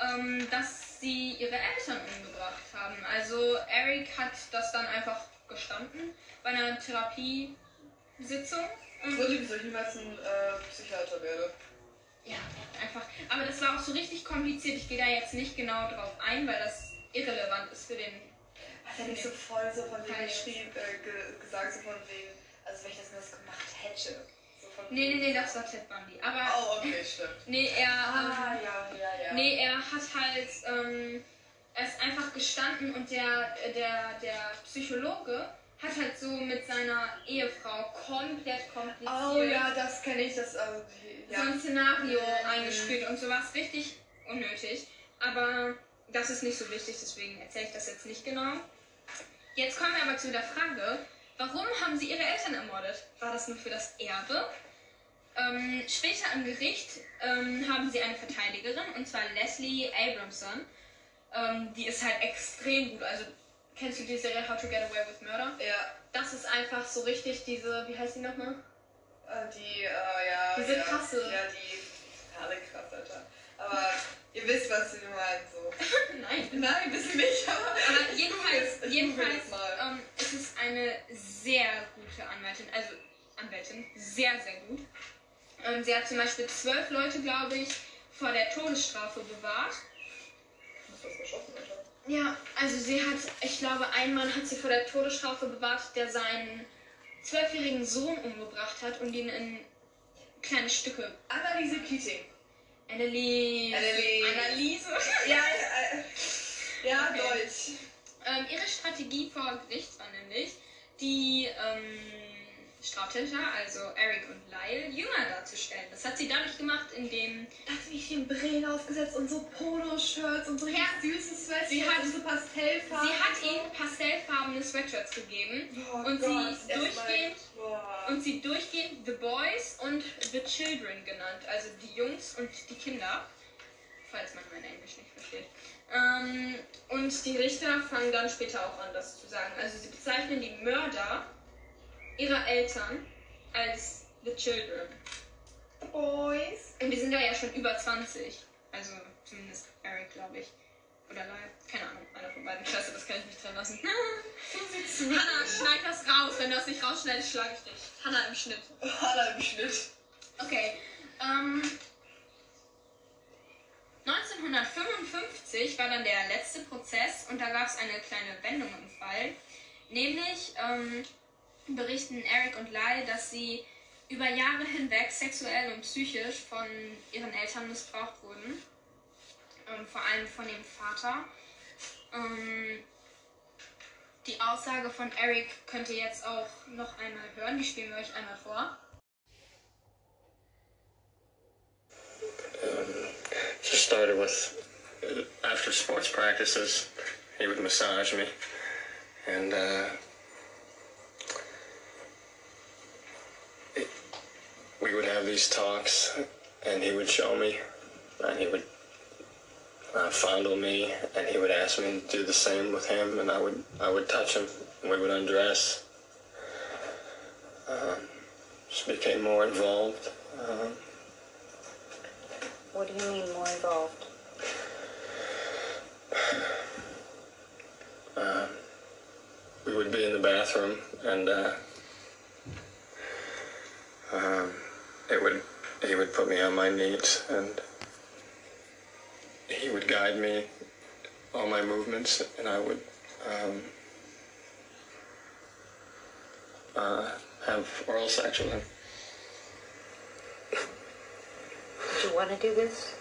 ähm, dass sie ihre Eltern umgebracht haben. Also Eric hat das dann einfach gestanden bei einer Therapiesitzung. Und lieb, dass ich niemals ein äh, Psychiater werde. ja, einfach. Aber das war auch so richtig kompliziert. Ich gehe da jetzt nicht genau drauf ein, weil das irrelevant ist für den. Hat er nicht so voll so von wegen geschrieben, äh, ge gesagt, so von wegen, also wenn ich das nur das gemacht hätte. Von Nee, nee, nee, das war Ted Bundy. Aber Oh, okay, stimmt. nee, er. Ah, ähm, ja, ja, ja. Nee, er hat halt, ähm, er ist einfach gestanden und der, der, der Psychologe hat halt so mit seiner Ehefrau komplett kompliziert Oh ja, das kenne ich, das, also, die- so ein ja. Szenario Mhm. eingespielt und sowas richtig unnötig. aber das ist nicht so wichtig, deswegen erzähle ich das jetzt nicht genau. Jetzt kommen wir aber zu der Frage, warum haben sie ihre Eltern ermordet? War das nur für das Erbe? Ähm, später im Gericht ähm, haben sie eine Verteidigerin, und zwar Leslie Abramson. Ähm, die ist halt extrem gut. Also, kennst du die Serie How to Get Away with Murder? Ja, Das ist einfach so richtig diese, wie heißt die nochmal? äh, die, äh, ja. Diese ja, krasse. Ja, die. Alle krass, Alter. Aber ihr wisst, was ich meine, so. Nein. Nein, wissen nicht, aber. Aber jedenfalls, jedenfalls ähm, es ist eine sehr gute Anwältin, also Anwältin, sehr, sehr gut. Ähm, sie hat zum Beispiel zwölf Leute, glaube ich, vor der Todesstrafe bewahrt. Muss was verschossen, Alter. Ja, also sie hat, ich glaube, ein Mann hat sie vor der Todesstrafe bewahrt, der seinen zwölfjährigen Sohn umgebracht hat und ihn in kleine Stücke. Anneliese Keating. Anneliese. Anneliese. Anneliese. Ja, äh, ja, Okay. Deutsch. Ähm, ihre Strategie vor Gericht war nämlich, die ähm, Straftäter, also Eric und Lyle, jünger darzustellen. Das hat sie dadurch gemacht, indem Da hat sie richtig Brillen aufgesetzt und so Polo-Shirts und so Ja. süßes Sweatshirt. Sie hat- so Pastellfarben. sie hat und ihnen pastellfarbene Sweatshirts gegeben Oh und Gott, sie durchgehend Boah. und sie durchgehend The Boys und The Children genannt, also die Jungs und die Kinder, falls man mein Englisch nicht versteht. Ähm, und die Richter fangen dann später auch an, das zu sagen. Also sie bezeichnen die Mörder ihrer Eltern als The Children. Boys. Und die sind ja ja schon über 20. Also zumindest Eric, glaube ich. Oder Lyle. Keine Ahnung, einer von beiden. Scheiße, das kann ich nicht drin lassen. Hannah, schneid das raus. Wenn du das nicht rausschneidest, schlage ich dich. Hannah im Schnitt. Hannah im Schnitt. Okay. Ähm, 1955 war dann der letzte Prozess und da gab es eine kleine Wendung im Fall. Nämlich ähm, berichten Eric und Lyle, dass sie über Jahre hinweg sexuell und psychisch von ihren Eltern missbraucht wurden. Ähm, vor allem von dem Vater. Ähm, die Aussage von Eric könnt ihr jetzt auch noch einmal hören. Die spielen wir euch einmal vor. Just started with uh, after sports practices he would massage me. And uh, it, we would have these talks and he would show me and he would uh, fondle me and he would ask me to do the same with him and I would I would touch him and we would undress. Um, just became more involved um, What do you mean more involved? we would be in the bathroom and uh, um, it would he would put me on my knees and he would guide me all my movements and I would um, uh, have oral sex with him. Did you want to do this?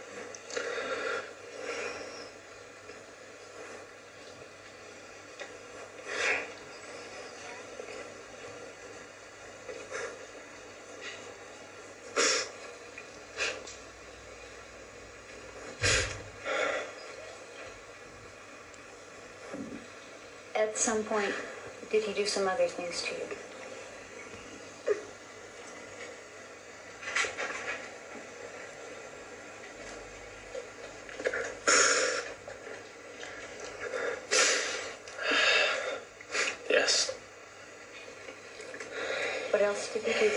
At some point, did he do some other things to you? Yes. What else did he do to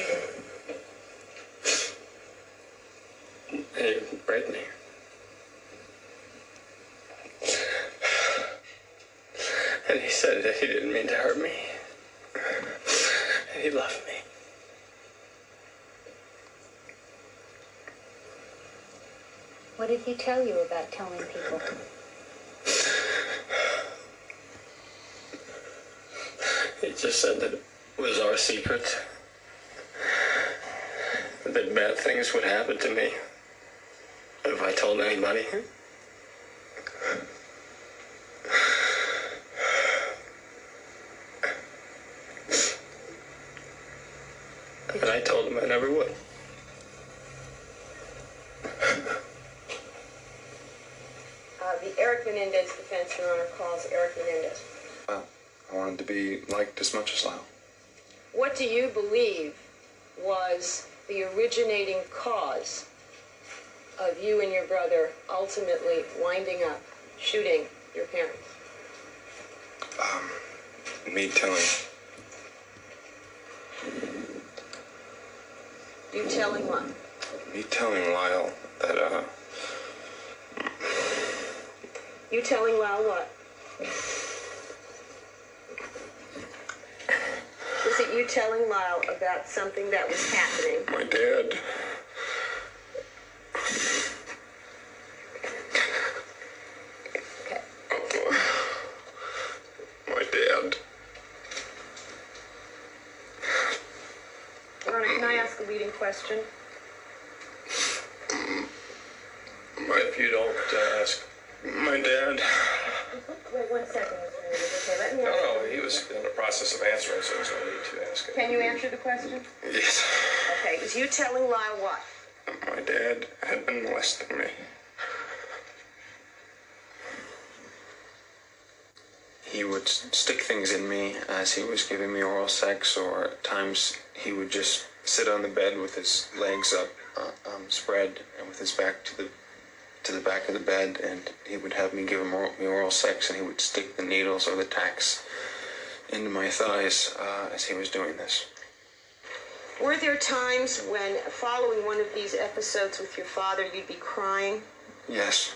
you? He would break me. And he said that he didn't mean to hurt me. And he loved me. What did he tell you about telling people? He just said that it was our secret. That bad things would happen to me if I told anybody. And I told him I never would. the Eric Menendez defense, Your Honor, calls Eric Menendez. Well, I wanted to be liked as much as Lyle. What do you believe was the originating cause of you and your brother ultimately winding up shooting your parents? Um, me telling, You telling what? me telling Lyle that, uh, You telling Lyle what? Was it you telling Lyle about something that was happening? my dad. Okay. My dad. Your can I ask a leading question? My, if you don't uh, ask my dad. Wait one second. Okay, let me No, ask. no, he was in the process of answering, so there's no need to ask him. Can you answer the question? Yes. Okay, was you telling Lyle what? My dad had been molesting me. He would stick things in me as he was giving me oral sex, or at times he would just sit on the bed with his legs up, uh, um, spread, and with his back to the to the back of the bed, and he would have me give him oral, me oral sex, and he would stick the needles or the tacks into my thighs uh, as he was doing this. Were there times when, following one of these episodes with your father, you'd be crying? Yes.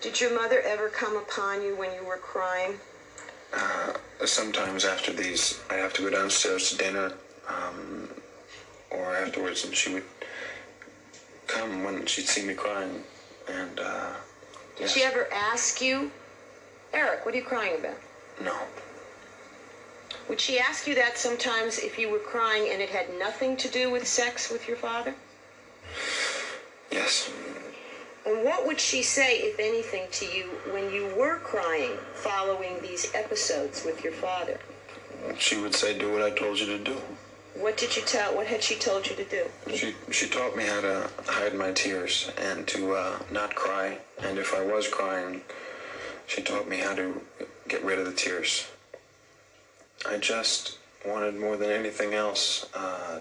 Did your mother ever come upon you when you were crying? Uh, sometimes after these, I have to go downstairs to dinner, um, or afterwards, and she would come when she'd see me crying, and uh, Did yes. she ever ask you, Eric, what are you crying about? no, Would she ask you that sometimes if you were crying and it had nothing to do with sex with your father? yes, And what would she say, if anything, to you when you were crying following these episodes with your father? she would say, "Do what I told you to do." What did you tell? What had she told you to do? She she taught me how to hide my tears and to uh, not cry, and if I was crying, she taught me how to get rid of the tears. I just wanted more than anything else uh,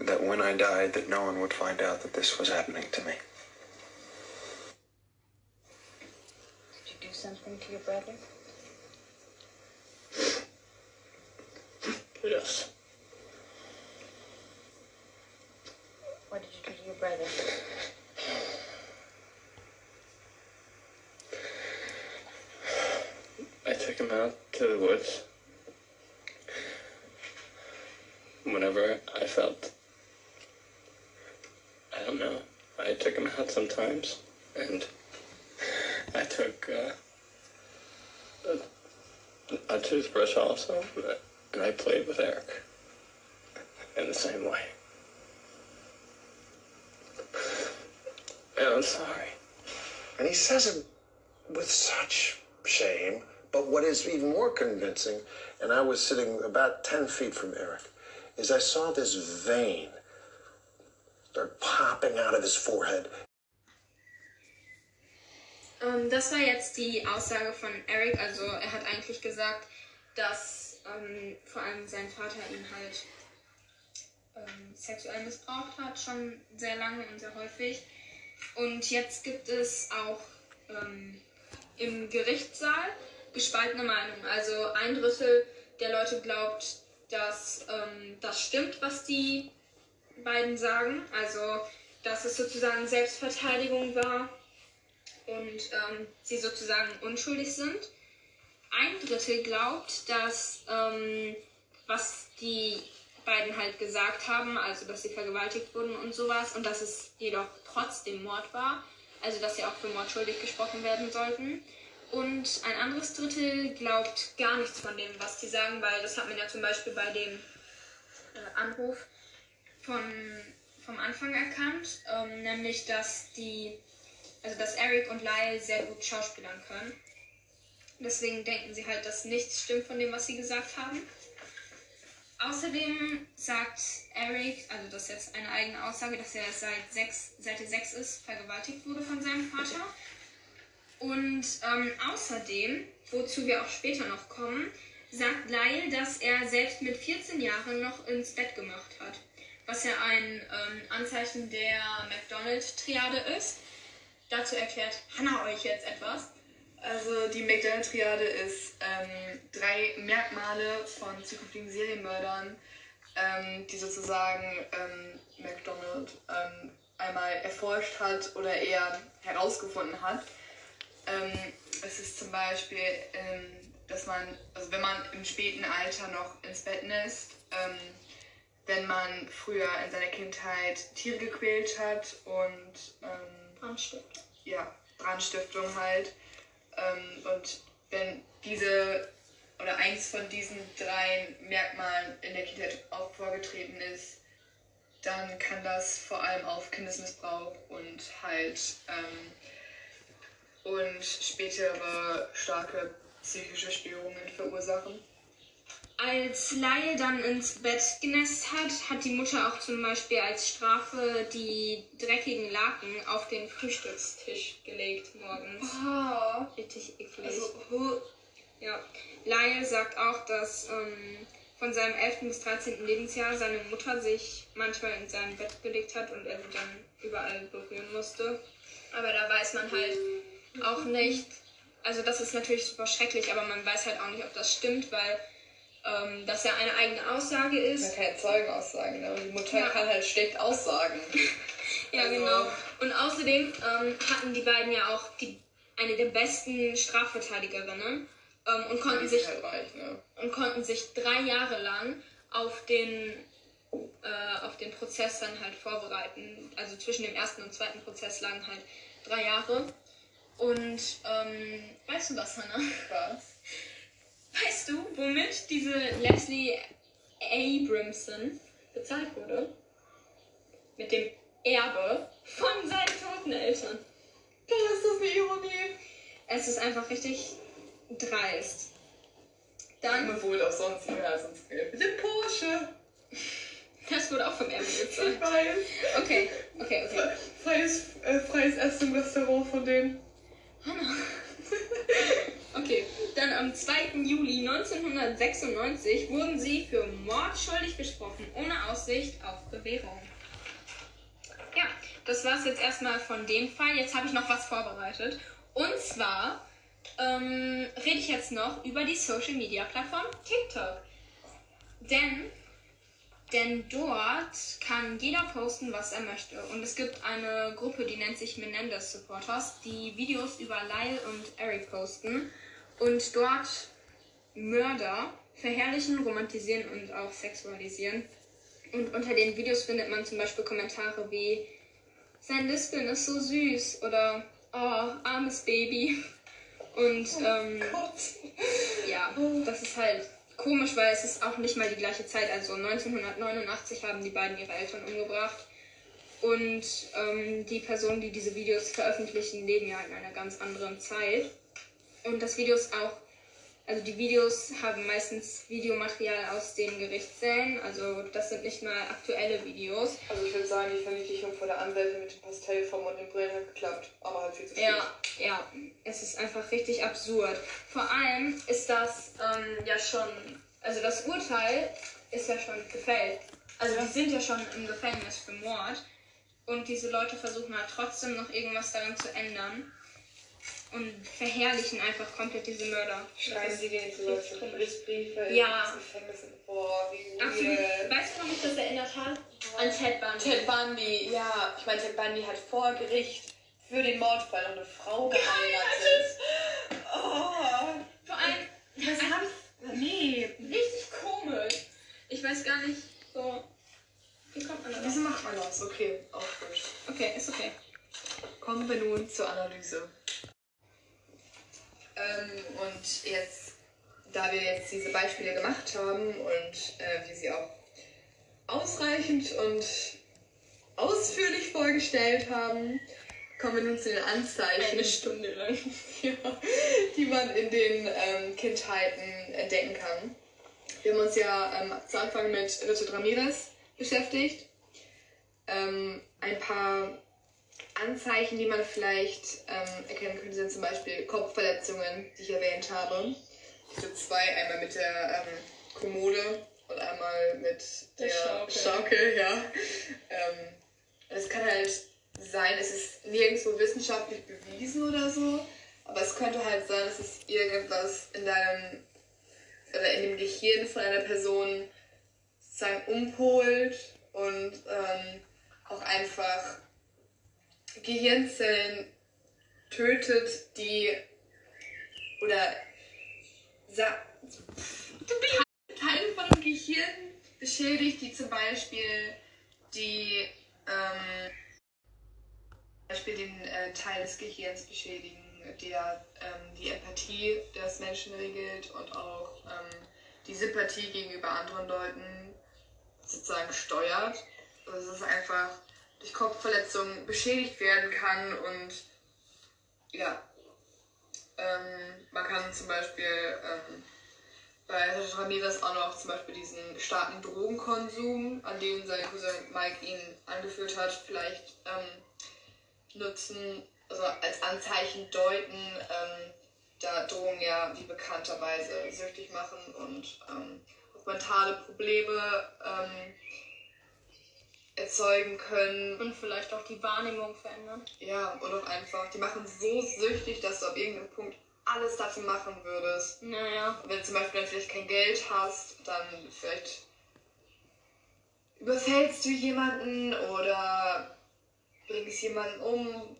that when I died, that no one would find out that this was happening to me. Did you do something to your brother? Yes. What did you do to your brother? I took him out to the woods. Whenever I felt, I don't know, I took him out sometimes, and I took uh, a, a toothbrush also, and I played with Eric in the same way. I'm sorry. And he says it with such shame. But what is even more convincing, and I was sitting about 10 feet from Eric, is I saw this vein start popping out of his forehead. Ähm, das war jetzt die Aussage von Eric. Also er hat eigentlich gesagt, dass ähm, vor allem sein Vater ihn halt ähm, sexuell missbraucht hat, schon sehr lange und sehr häufig. Und jetzt gibt es auch ähm, im Gerichtssaal gespaltene Meinungen. Also ein Drittel der Leute glaubt, dass ähm, das stimmt, was die beiden sagen. Also dass es sozusagen Selbstverteidigung war und ähm, sie sozusagen unschuldig sind. Ein Drittel glaubt, dass ähm, was die beiden halt gesagt haben, also dass sie vergewaltigt wurden und sowas und dass es jedoch trotzdem Mord war, also dass sie auch für Mord schuldig gesprochen werden sollten. Und ein anderes Drittel glaubt gar nichts von dem, was die sagen, weil das hat man ja zum Beispiel bei dem äh, Anruf von, vom Anfang erkannt, ähm, nämlich dass die also dass Eric und Lyle sehr gut schauspielern können. Deswegen denken sie halt, dass nichts stimmt von dem, was sie gesagt haben. Außerdem sagt Eric, also das ist jetzt eine eigene Aussage, dass er seit, sechs, seit er sechs ist vergewaltigt wurde von seinem Vater. Und ähm, außerdem, wozu wir auch später noch kommen, sagt Lyle, dass er selbst mit 14 Jahren noch ins Bett gemacht hat. Was ja ein ähm, Anzeichen der McDonald-Triade ist. Dazu erklärt Hannah euch jetzt etwas. Also die McDonald-Triade ist ähm, drei Merkmale von zukünftigen Serienmördern, ähm, die sozusagen ähm, McDonald ähm, einmal erforscht hat oder eher herausgefunden hat. Ähm, es ist zum Beispiel, ähm, dass man, also wenn man im späten Alter noch ins Bett nässt, ähm, wenn man früher in seiner Kindheit Tiere gequält hat und ähm, Brandstiftung. ja, Brandstiftung halt. Ähm, und wenn diese oder eins von diesen drei Merkmalen in der Kindheit auch vorgetreten ist, dann kann das vor allem auf Kindesmissbrauch und halt ähm, und spätere starke psychische Störungen verursachen. Als Lyle dann ins Bett genässt hat, hat die Mutter auch zum Beispiel als Strafe die dreckigen Laken auf den Frühstückstisch gelegt morgens. Oh, Richtig eklig. also, huh, ja. Lyle sagt auch, dass ähm, von seinem 11. bis 13. Lebensjahr seine Mutter sich manchmal in sein Bett gelegt hat und er sie dann überall berühren musste. Aber da weiß man halt auch nicht, also das ist natürlich super schrecklich, aber man weiß halt auch nicht, ob das stimmt, weil ähm, das ja eine eigene Aussage man ist. kann ja Zeugen aussagen, ne? Die Mutter Ja. kann halt schlecht aussagen. Ja, Also- genau. Und außerdem ähm, hatten die beiden ja auch die, eine der besten Strafverteidigerinnen ähm, und konnten sich halt reich, ne? und konnten sich drei Jahre lang auf den, äh, auf den Prozess dann halt vorbereiten. Also zwischen dem ersten und zweiten Prozess lagen halt drei Jahre. Und ähm, weißt du was, Hannah? Was? Weißt du, womit diese Leslie Abramson bezahlt wurde? Mit dem Erbe von seinen toten Eltern. Das ist das eine Ironie. Es ist einfach richtig dreist. Dann, Mir wohl auch sonst mehr als uns Geld. Mit dem Porsche. das wurde auch vom Erbe gezahlt. Ich weiß. Okay, okay, okay. Freies, äh, freies Essen im Restaurant von denen. Okay, dann am 2. Juli 1996 wurden sie für Mord schuldig gesprochen, ohne Aussicht auf Bewährung. Ja, das war's jetzt erstmal von dem Fall. Jetzt habe ich noch was vorbereitet. Und zwar ähm, rede ich jetzt noch über die Social Media Plattform TikTok. Denn, denn dort kann jeder posten, was er möchte. Und es gibt eine Gruppe, die nennt sich Menendez Supporters, die Videos über Lyle und Eric posten und dort Mörder verherrlichen, romantisieren und auch sexualisieren. Und unter den Videos findet man zum Beispiel Kommentare wie sein Lispeln ist so süß oder oh, armes Baby. Und ähm, ja, das ist halt komisch, weil es ist auch nicht mal die gleiche Zeit. Also 1989 haben die beiden ihre Eltern umgebracht. Und ähm, die Personen, die diese Videos veröffentlichen, leben ja in einer ganz anderen Zeit. Und das Video ist auch, also die Videos haben meistens Videomaterial aus den Gerichtssälen. Also das sind nicht mal aktuelle Videos. Also ich würde sagen, die Verniedlichung von der Anwältin mit dem Pastellform und dem Brillen hat geklappt. Aber halt viel zu spät. Ja, ja, es ist einfach richtig absurd. Vor allem ist das ähm, ja schon, also das Urteil ist ja schon gefällt. Also die sind ja schon im Gefängnis für Mord. Und diese Leute versuchen halt trotzdem noch irgendwas daran zu ändern. Und verherrlichen einfach komplett diese Mörder. Schreiben Das sie ist denen so richtig komisch. Liebesbriefe Ja. Gefängnis. Boah, wie Absolut. Weißt du, warum mich das erinnert hat? An Ted Bundy. Ted Bundy, ja. Ich meine, Ted Bundy hat vor Gericht für den Mordfall noch eine Frau geheiratet. Oh. Vor allem, Was hab ich... Nee. richtig komisch. Ich weiß gar nicht, so... Wie kommt man da Wieso macht man das? Okay, auch gut. Okay, ist okay. Kommen wir nun zur Analyse. Ähm, und jetzt, da wir jetzt diese Beispiele gemacht haben und äh, wir sie auch ausreichend und ausführlich vorgestellt haben, kommen wir nun zu den Anzeichen, Eine Stunde lang. ja, die man in den ähm, Kindheiten entdecken kann. Wir haben uns ja ähm, zu Anfang mit Richard Ramirez beschäftigt. Ähm, ein paar Anzeichen, die man vielleicht ähm, erkennen könnte, sind zum Beispiel Kopfverletzungen, die ich erwähnt habe. So zwei, einmal mit der ähm, Kommode und einmal mit der, Der Schaukel. Schaukel, ja. Ähm, es kann halt sein, es ist nirgendwo wissenschaftlich bewiesen oder so, aber es könnte halt sein, dass es irgendwas in deinem oder in dem Gehirn von einer Person sozusagen umpolt und ähm, auch einfach Gehirnzellen tötet, die oder Teile von dem Gehirn beschädigt, die zum Beispiel die ähm, Beispiel den äh, Teil des Gehirns beschädigen, der ähm, die Empathie des Menschen regelt und auch ähm, die Sympathie gegenüber anderen Leuten sozusagen steuert. Also es einfach durch Kopfverletzungen beschädigt werden kann und ja, ähm, man kann zum Beispiel ähm, bei Richard Ramirez auch noch zum Beispiel diesen starken Drogenkonsum, an den sein Cousin Mike ihn angeführt hat, vielleicht ähm, nutzen, also als Anzeichen deuten, ähm, da Drogen ja wie bekannterweise süchtig machen und ähm, auch mentale Probleme ähm, erzeugen können. Und vielleicht auch die Wahrnehmung verändern. Ja, und auch einfach, die machen so süchtig, dass du ab irgendeinem Punkt alles dafür machen würdest. Naja. Wenn du zum Beispiel dann vielleicht kein Geld hast, dann vielleicht überfällst du jemanden oder bringst jemanden um.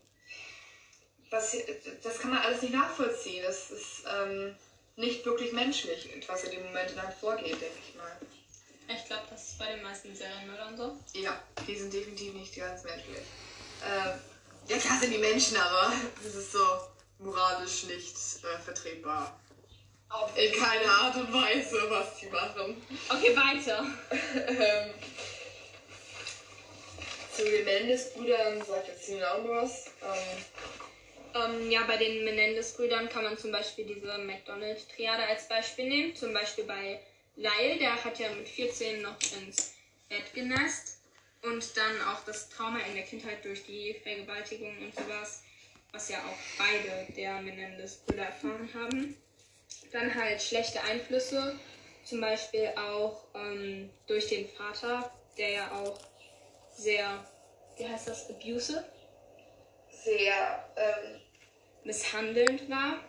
Was, das kann man alles nicht nachvollziehen. Das ist ähm, nicht wirklich menschlich, was in dem Moment dann vorgeht, denke ich mal. Ich glaube, das ist bei den meisten Serienmördern so. Ja, die sind definitiv nicht ganz menschlich. Ähm, ja, klar sind die Menschen, aber das ist so moralisch nicht äh, vertretbar. In keiner Art und Weise, was die machen. Okay, weiter. ähm, zu den Mendes-Brüdern sagt jetzt Simon auch noch was. Ähm, Ähm, ja, bei den Menendez-Brüdern kann man zum Beispiel diese McDonald-Triade als Beispiel nehmen. Zum Beispiel bei Lyle, der hat ja mit 14 noch ins Bett genässt. Und dann auch das Trauma in der Kindheit durch die Vergewaltigung und sowas, was ja auch beide der Menendez-Brüder erfahren haben. Dann halt schlechte Einflüsse, zum Beispiel auch ähm, durch den Vater, der ja auch sehr, wie heißt das, abusive, sehr ähm, misshandelnd war.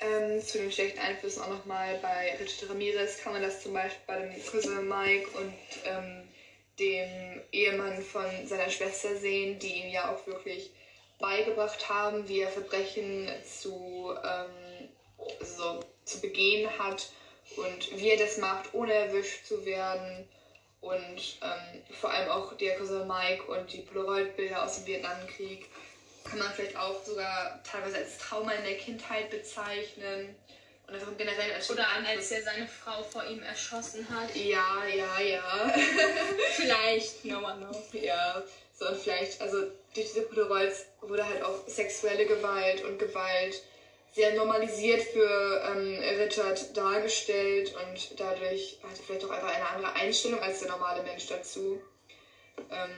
Ähm, zu den schlechten Einflüssen auch nochmal bei Richard Ramirez kann man das zum Beispiel bei dem Cousin Mike und ähm, dem Ehemann von seiner Schwester sehen, die ihm ja auch wirklich beigebracht haben, wie er Verbrechen zu, ähm, so, zu begehen hat und wie er das macht, ohne erwischt zu werden. Und ähm, vor allem auch der Cousin Mike und die Polaroid-Bilder aus dem Vietnamkrieg kann man vielleicht auch sogar teilweise als Trauma in der Kindheit bezeichnen. Und einfach generell als Oder als er seine Frau vor ihm erschossen hat. Ja, ja, ja. Vielleicht, no one knows. ja. So, und vielleicht, also durch diese Polaroids wurde halt auch sexuelle Gewalt und Gewalt sehr normalisiert für ähm, Richard dargestellt und dadurch hat er vielleicht auch einfach eine andere Einstellung als der normale Mensch dazu. Ähm,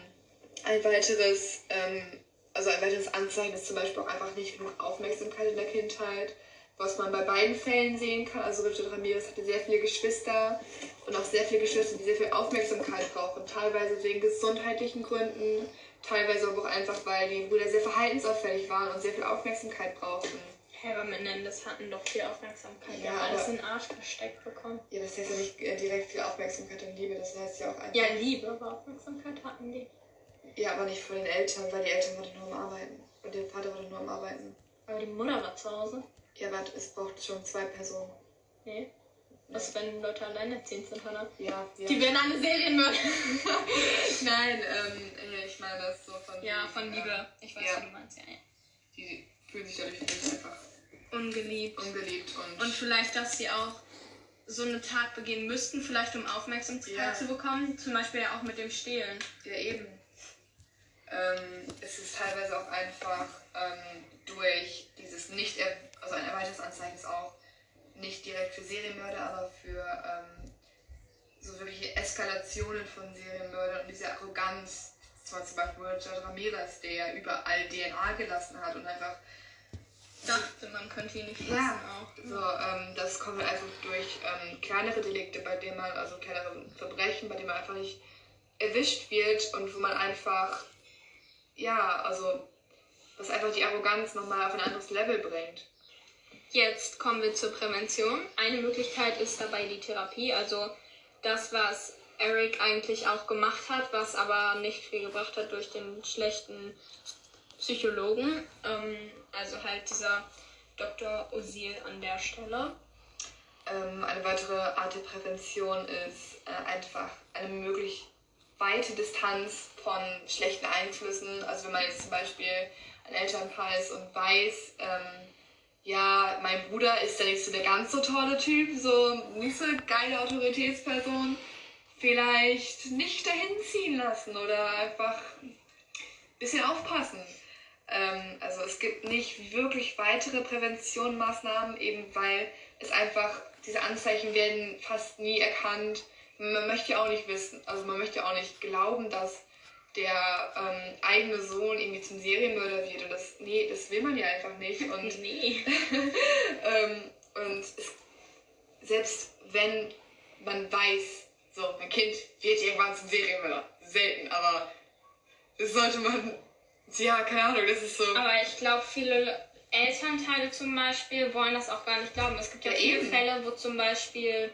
ein weiteres, ähm, also ein weiteres Anzeichen ist zum Beispiel auch einfach nicht genug Aufmerksamkeit in der Kindheit, was man bei beiden Fällen sehen kann. Also Richard Ramirez hatte sehr viele Geschwister und auch sehr viele Geschwister, die sehr viel Aufmerksamkeit brauchen. Teilweise wegen gesundheitlichen Gründen, teilweise aber auch einfach, weil die Brüder sehr verhaltensauffällig waren und sehr viel Aufmerksamkeit brauchten. Herr aber Menendez hatten doch viel Aufmerksamkeit. Ja, haben alles in den Arsch gesteckt bekommen. Ja, das heißt ja nicht äh, direkt viel Aufmerksamkeit und Liebe, das heißt ja auch einfach. Ja, Liebe, aber Aufmerksamkeit hatten die. Ja, aber nicht von den Eltern, weil die Eltern waren nur am Arbeiten. Und der Vater war nur am Arbeiten. Aber die Mutter war zu Hause. Ja, aber es braucht schon zwei Personen. Nee. Was, wenn Leute alleinerziehend sind, oder? Ja, ja. Die werden eine Serienmörder. Nein, ähm, ja, ich meine das so von. Ja, von Liebe. Ich weiß, Ja. was du meinst, ja, ja. Die fühlen sich dadurch vielleicht einfach Ungeliebt. ungeliebt und. Und vielleicht, dass sie auch so eine Tat begehen müssten, vielleicht um Aufmerksamkeit Ja. zu bekommen. Zum Beispiel ja auch mit dem Stehlen. Ja, eben. Ähm, es ist teilweise auch einfach ähm, durch dieses nicht, also ein erweitertes Anzeichen ist auch nicht direkt für Serienmörder, aber für ähm, so wirkliche Eskalationen von Serienmördern und diese Arroganz zwar zum Beispiel Richard Ramirez, der überall DNA gelassen hat und einfach Dachte, man könnte ihn nicht fassen Ja, auch. so, ähm, das kommt einfach durch ähm, kleinere Delikte, bei denen man, also kleinere Verbrechen, bei denen man einfach nicht erwischt wird und wo man einfach, ja, also, was einfach die Arroganz nochmal auf ein anderes Level bringt. Jetzt kommen wir zur Prävention. Eine Möglichkeit ist dabei die Therapie, also das, was Eric eigentlich auch gemacht hat, was aber nicht viel gebracht hat durch den schlechten Psychologen. Ähm, also halt dieser Dr. Osil an der Stelle. Ähm, eine weitere Art der Prävention ist äh, einfach eine möglich weite Distanz von schlechten Einflüssen. Also wenn man jetzt zum Beispiel ein Elternpaar ist und weiß, ähm, ja, mein Bruder ist ja nicht so der ganz so tolle Typ, so nicht so geile Autoritätsperson, vielleicht nicht dahin ziehen lassen oder einfach ein bisschen aufpassen. Ähm, also es gibt nicht wirklich weitere Präventionsmaßnahmen, eben weil es einfach, diese Anzeichen werden fast nie erkannt. Man möchte ja auch nicht wissen, also man möchte ja auch nicht glauben, dass der ähm, eigene Sohn irgendwie zum Serienmörder wird. Und das, nee, das will man ja einfach nicht. Und, Nee. ähm, und es, selbst wenn man weiß, so, mein Kind wird irgendwann zum Serienmörder, selten, aber das sollte man, ja, keine Ahnung, das ist so. Aber ich glaube, viele Elternteile zum Beispiel wollen das auch gar nicht glauben. Es gibt ja, Ja, viele eben. Fälle, wo zum Beispiel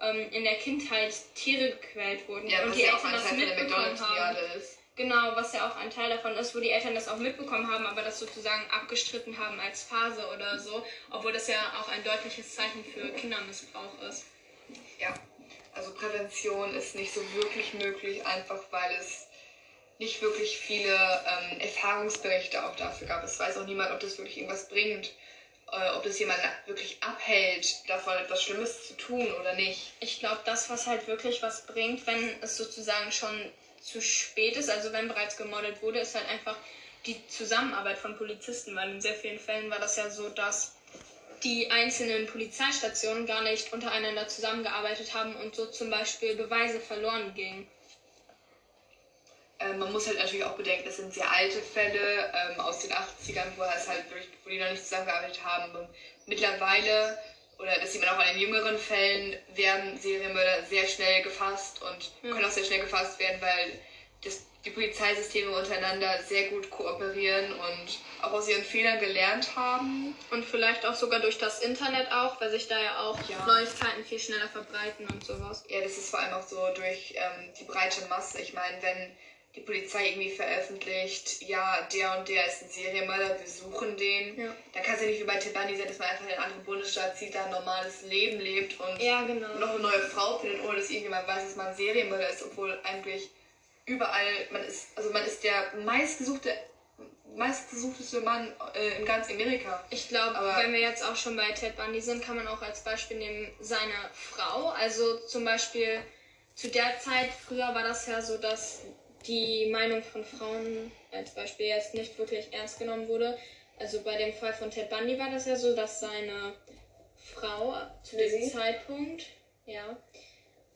ähm, in der Kindheit Tiere gequält wurden ja, und die ja auch Eltern das mitbekommen haben. Ist. Genau, was ja auch ein Teil davon ist, wo die Eltern das auch mitbekommen haben, aber das sozusagen abgestritten haben als Phase oder so, obwohl das ja auch ein deutliches Zeichen für Kindermissbrauch ist. Ja, also Prävention ist nicht so wirklich möglich, einfach weil es nicht wirklich viele ähm, Erfahrungsberichte auch dafür gab. Es weiß auch niemand, ob das wirklich irgendwas bringt, ob das jemand wirklich abhält, davon etwas Schlimmes zu tun oder nicht. Ich glaube, das, was halt wirklich was bringt, wenn es sozusagen schon zu spät ist, also wenn bereits gemodelt wurde, ist halt einfach die Zusammenarbeit von Polizisten, weil in sehr vielen Fällen war das ja so, dass die einzelnen Polizeistationen gar nicht untereinander zusammengearbeitet haben und so zum Beispiel Beweise verloren gingen. Ähm, man muss halt natürlich auch bedenken, das sind sehr alte Fälle ähm, aus den 80ern, wo, es halt wirklich, wo die noch nicht zusammengearbeitet haben. Und mittlerweile, oder das sieht man auch an den jüngeren Fällen, werden Serienmörder sehr schnell gefasst und können auch sehr schnell gefasst werden, weil das, die Polizeisysteme untereinander sehr gut kooperieren und auch aus ihren Fehlern gelernt haben. Und vielleicht auch sogar durch das Internet auch, weil sich da ja auch Ja. Neuigkeiten viel schneller verbreiten und sowas. Ja, das ist vor allem auch so durch ähm, die breite Masse. Ich meine, wenn die Polizei irgendwie veröffentlicht, ja, der und der ist ein Serienmörder, wir suchen den, Ja. dann kann es ja nicht wie bei Ted Bundy sein, dass man einfach in einen anderen Bundesstaat zieht, da ein normales Leben lebt und Ja, genau. noch eine neue Frau findet, ohne dass irgendjemand weiß, dass man ein Serienmörder ist, obwohl eigentlich überall, man ist, also man ist der meistgesuchte, meistgesuchteste Mann äh, in ganz Amerika. Ich glaube, wenn wir jetzt auch schon bei Ted Bundy sind, kann man auch als Beispiel nehmen seine Frau. Also zum Beispiel zu der Zeit, früher war das ja so, dass die Meinung von Frauen als Beispiel jetzt nicht wirklich ernst genommen wurde. Also bei dem Fall von Ted Bundy war das ja so, dass seine Frau zu diesem? Zeitpunkt, ja,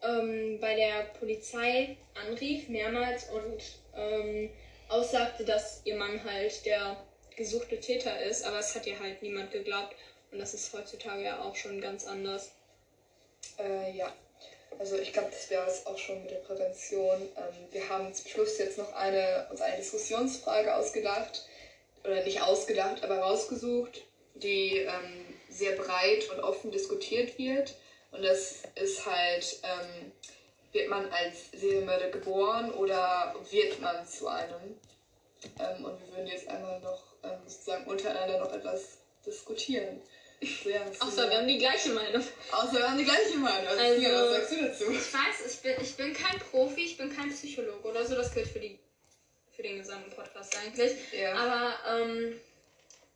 ähm, bei der Polizei anrief mehrmals und ähm, aussagte, dass ihr Mann halt der gesuchte Täter ist, aber es hat ihr halt niemand geglaubt und das ist heutzutage ja auch schon ganz anders. Äh, ja, also ich glaube, das wäre es auch schon mit der Prävention. Ähm, wir haben zum Schluss jetzt noch eine, uns eine Diskussionsfrage ausgedacht, oder nicht ausgedacht, aber rausgesucht, die ähm, sehr breit und offen diskutiert wird. Und das ist halt, ähm, wird man als Serienmörder geboren oder wird man zu einem? Ähm, und wir würden jetzt einmal noch ähm, sozusagen untereinander noch etwas diskutieren. Ja, Außer wir haben die gleiche Meinung. Außer wir haben die gleiche Meinung. Also, Also- was sagst du dazu? Ich weiß, ich bin, ich bin kein Profi, ich bin kein Psychologe oder so, das gilt für, die, für den gesamten Podcast eigentlich. Ja. Aber ähm,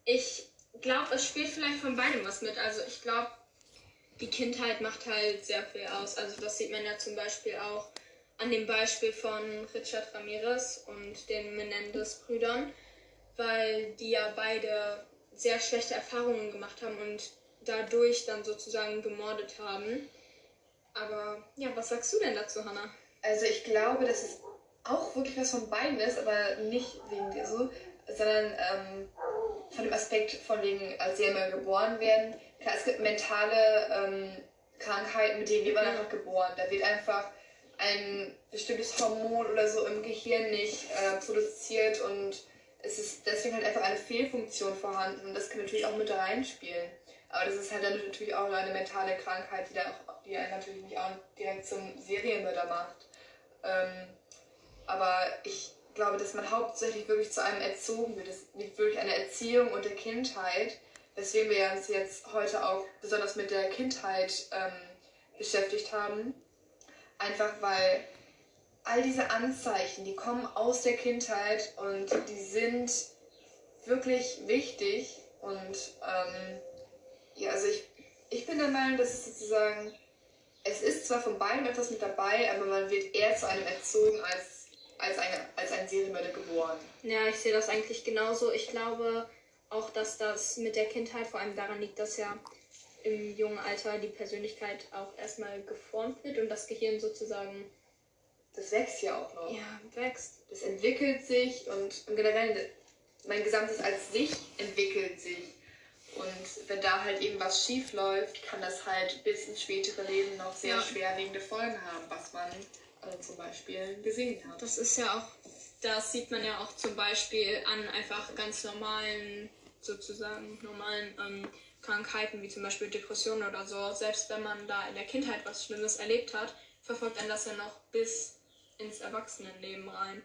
ich glaube, es spielt vielleicht von beidem was mit. Also ich glaube, die Kindheit macht halt sehr viel aus. Also das sieht man ja zum Beispiel auch an dem Beispiel von Richard Ramirez und den Menendez-Brüdern, weil die ja beide sehr schlechte Erfahrungen gemacht haben und dadurch dann sozusagen gemordet haben. Aber ja, was sagst du denn dazu, Hannah? Also ich glaube, dass es auch wirklich was von beiden ist, aber nicht wegen dir so, sondern ähm, von dem Aspekt von wegen, als sie einmal geboren werden. Klar, es gibt mentale ähm, Krankheiten, mit denen wird man einfach geboren. Da wird einfach ein bestimmtes Hormon oder so im Gehirn nicht äh, produziert und es ist deswegen halt einfach eine Fehlfunktion vorhanden und das kann natürlich auch mit reinspielen. Aber das ist halt dann natürlich auch eine mentale Krankheit, die, dann auch, die einen natürlich nicht auch direkt zum Serienmörder macht. Ähm, aber ich glaube, dass man hauptsächlich wirklich zu einem erzogen wird. Es liegt wirklich an der Erziehung und der Kindheit, weswegen wir uns jetzt heute auch besonders mit der Kindheit ähm, beschäftigt haben. Einfach weil all diese Anzeichen, die kommen aus der Kindheit und die sind wirklich wichtig. Und ähm, ja, also ich, ich bin der Meinung, dass es sozusagen, es ist zwar von beiden etwas mit dabei, aber man wird eher zu einem erzogen als, als, eine, als ein Serienmörder geboren. Ja, ich sehe das eigentlich genauso. Ich glaube auch, dass das mit der Kindheit vor allem daran liegt, dass ja im jungen Alter die Persönlichkeit auch erstmal geformt wird und das Gehirn sozusagen Das wächst ja auch noch. ja, wächst. Das entwickelt sich und, und generell mein gesamtes als sich entwickelt sich. Und wenn da halt irgendwas schief läuft, kann das halt bis ins spätere Leben noch sehr Ja. schwerwiegende Folgen haben, was man äh, zum Beispiel gesehen hat. Das ist ja auch, das sieht man ja auch zum Beispiel an einfach ganz normalen, sozusagen normalen ähm, Krankheiten, wie zum Beispiel Depressionen oder so. Selbst wenn man da in der Kindheit was Schlimmes erlebt hat, verfolgt einen das ja noch bis ins Erwachsenenleben rein.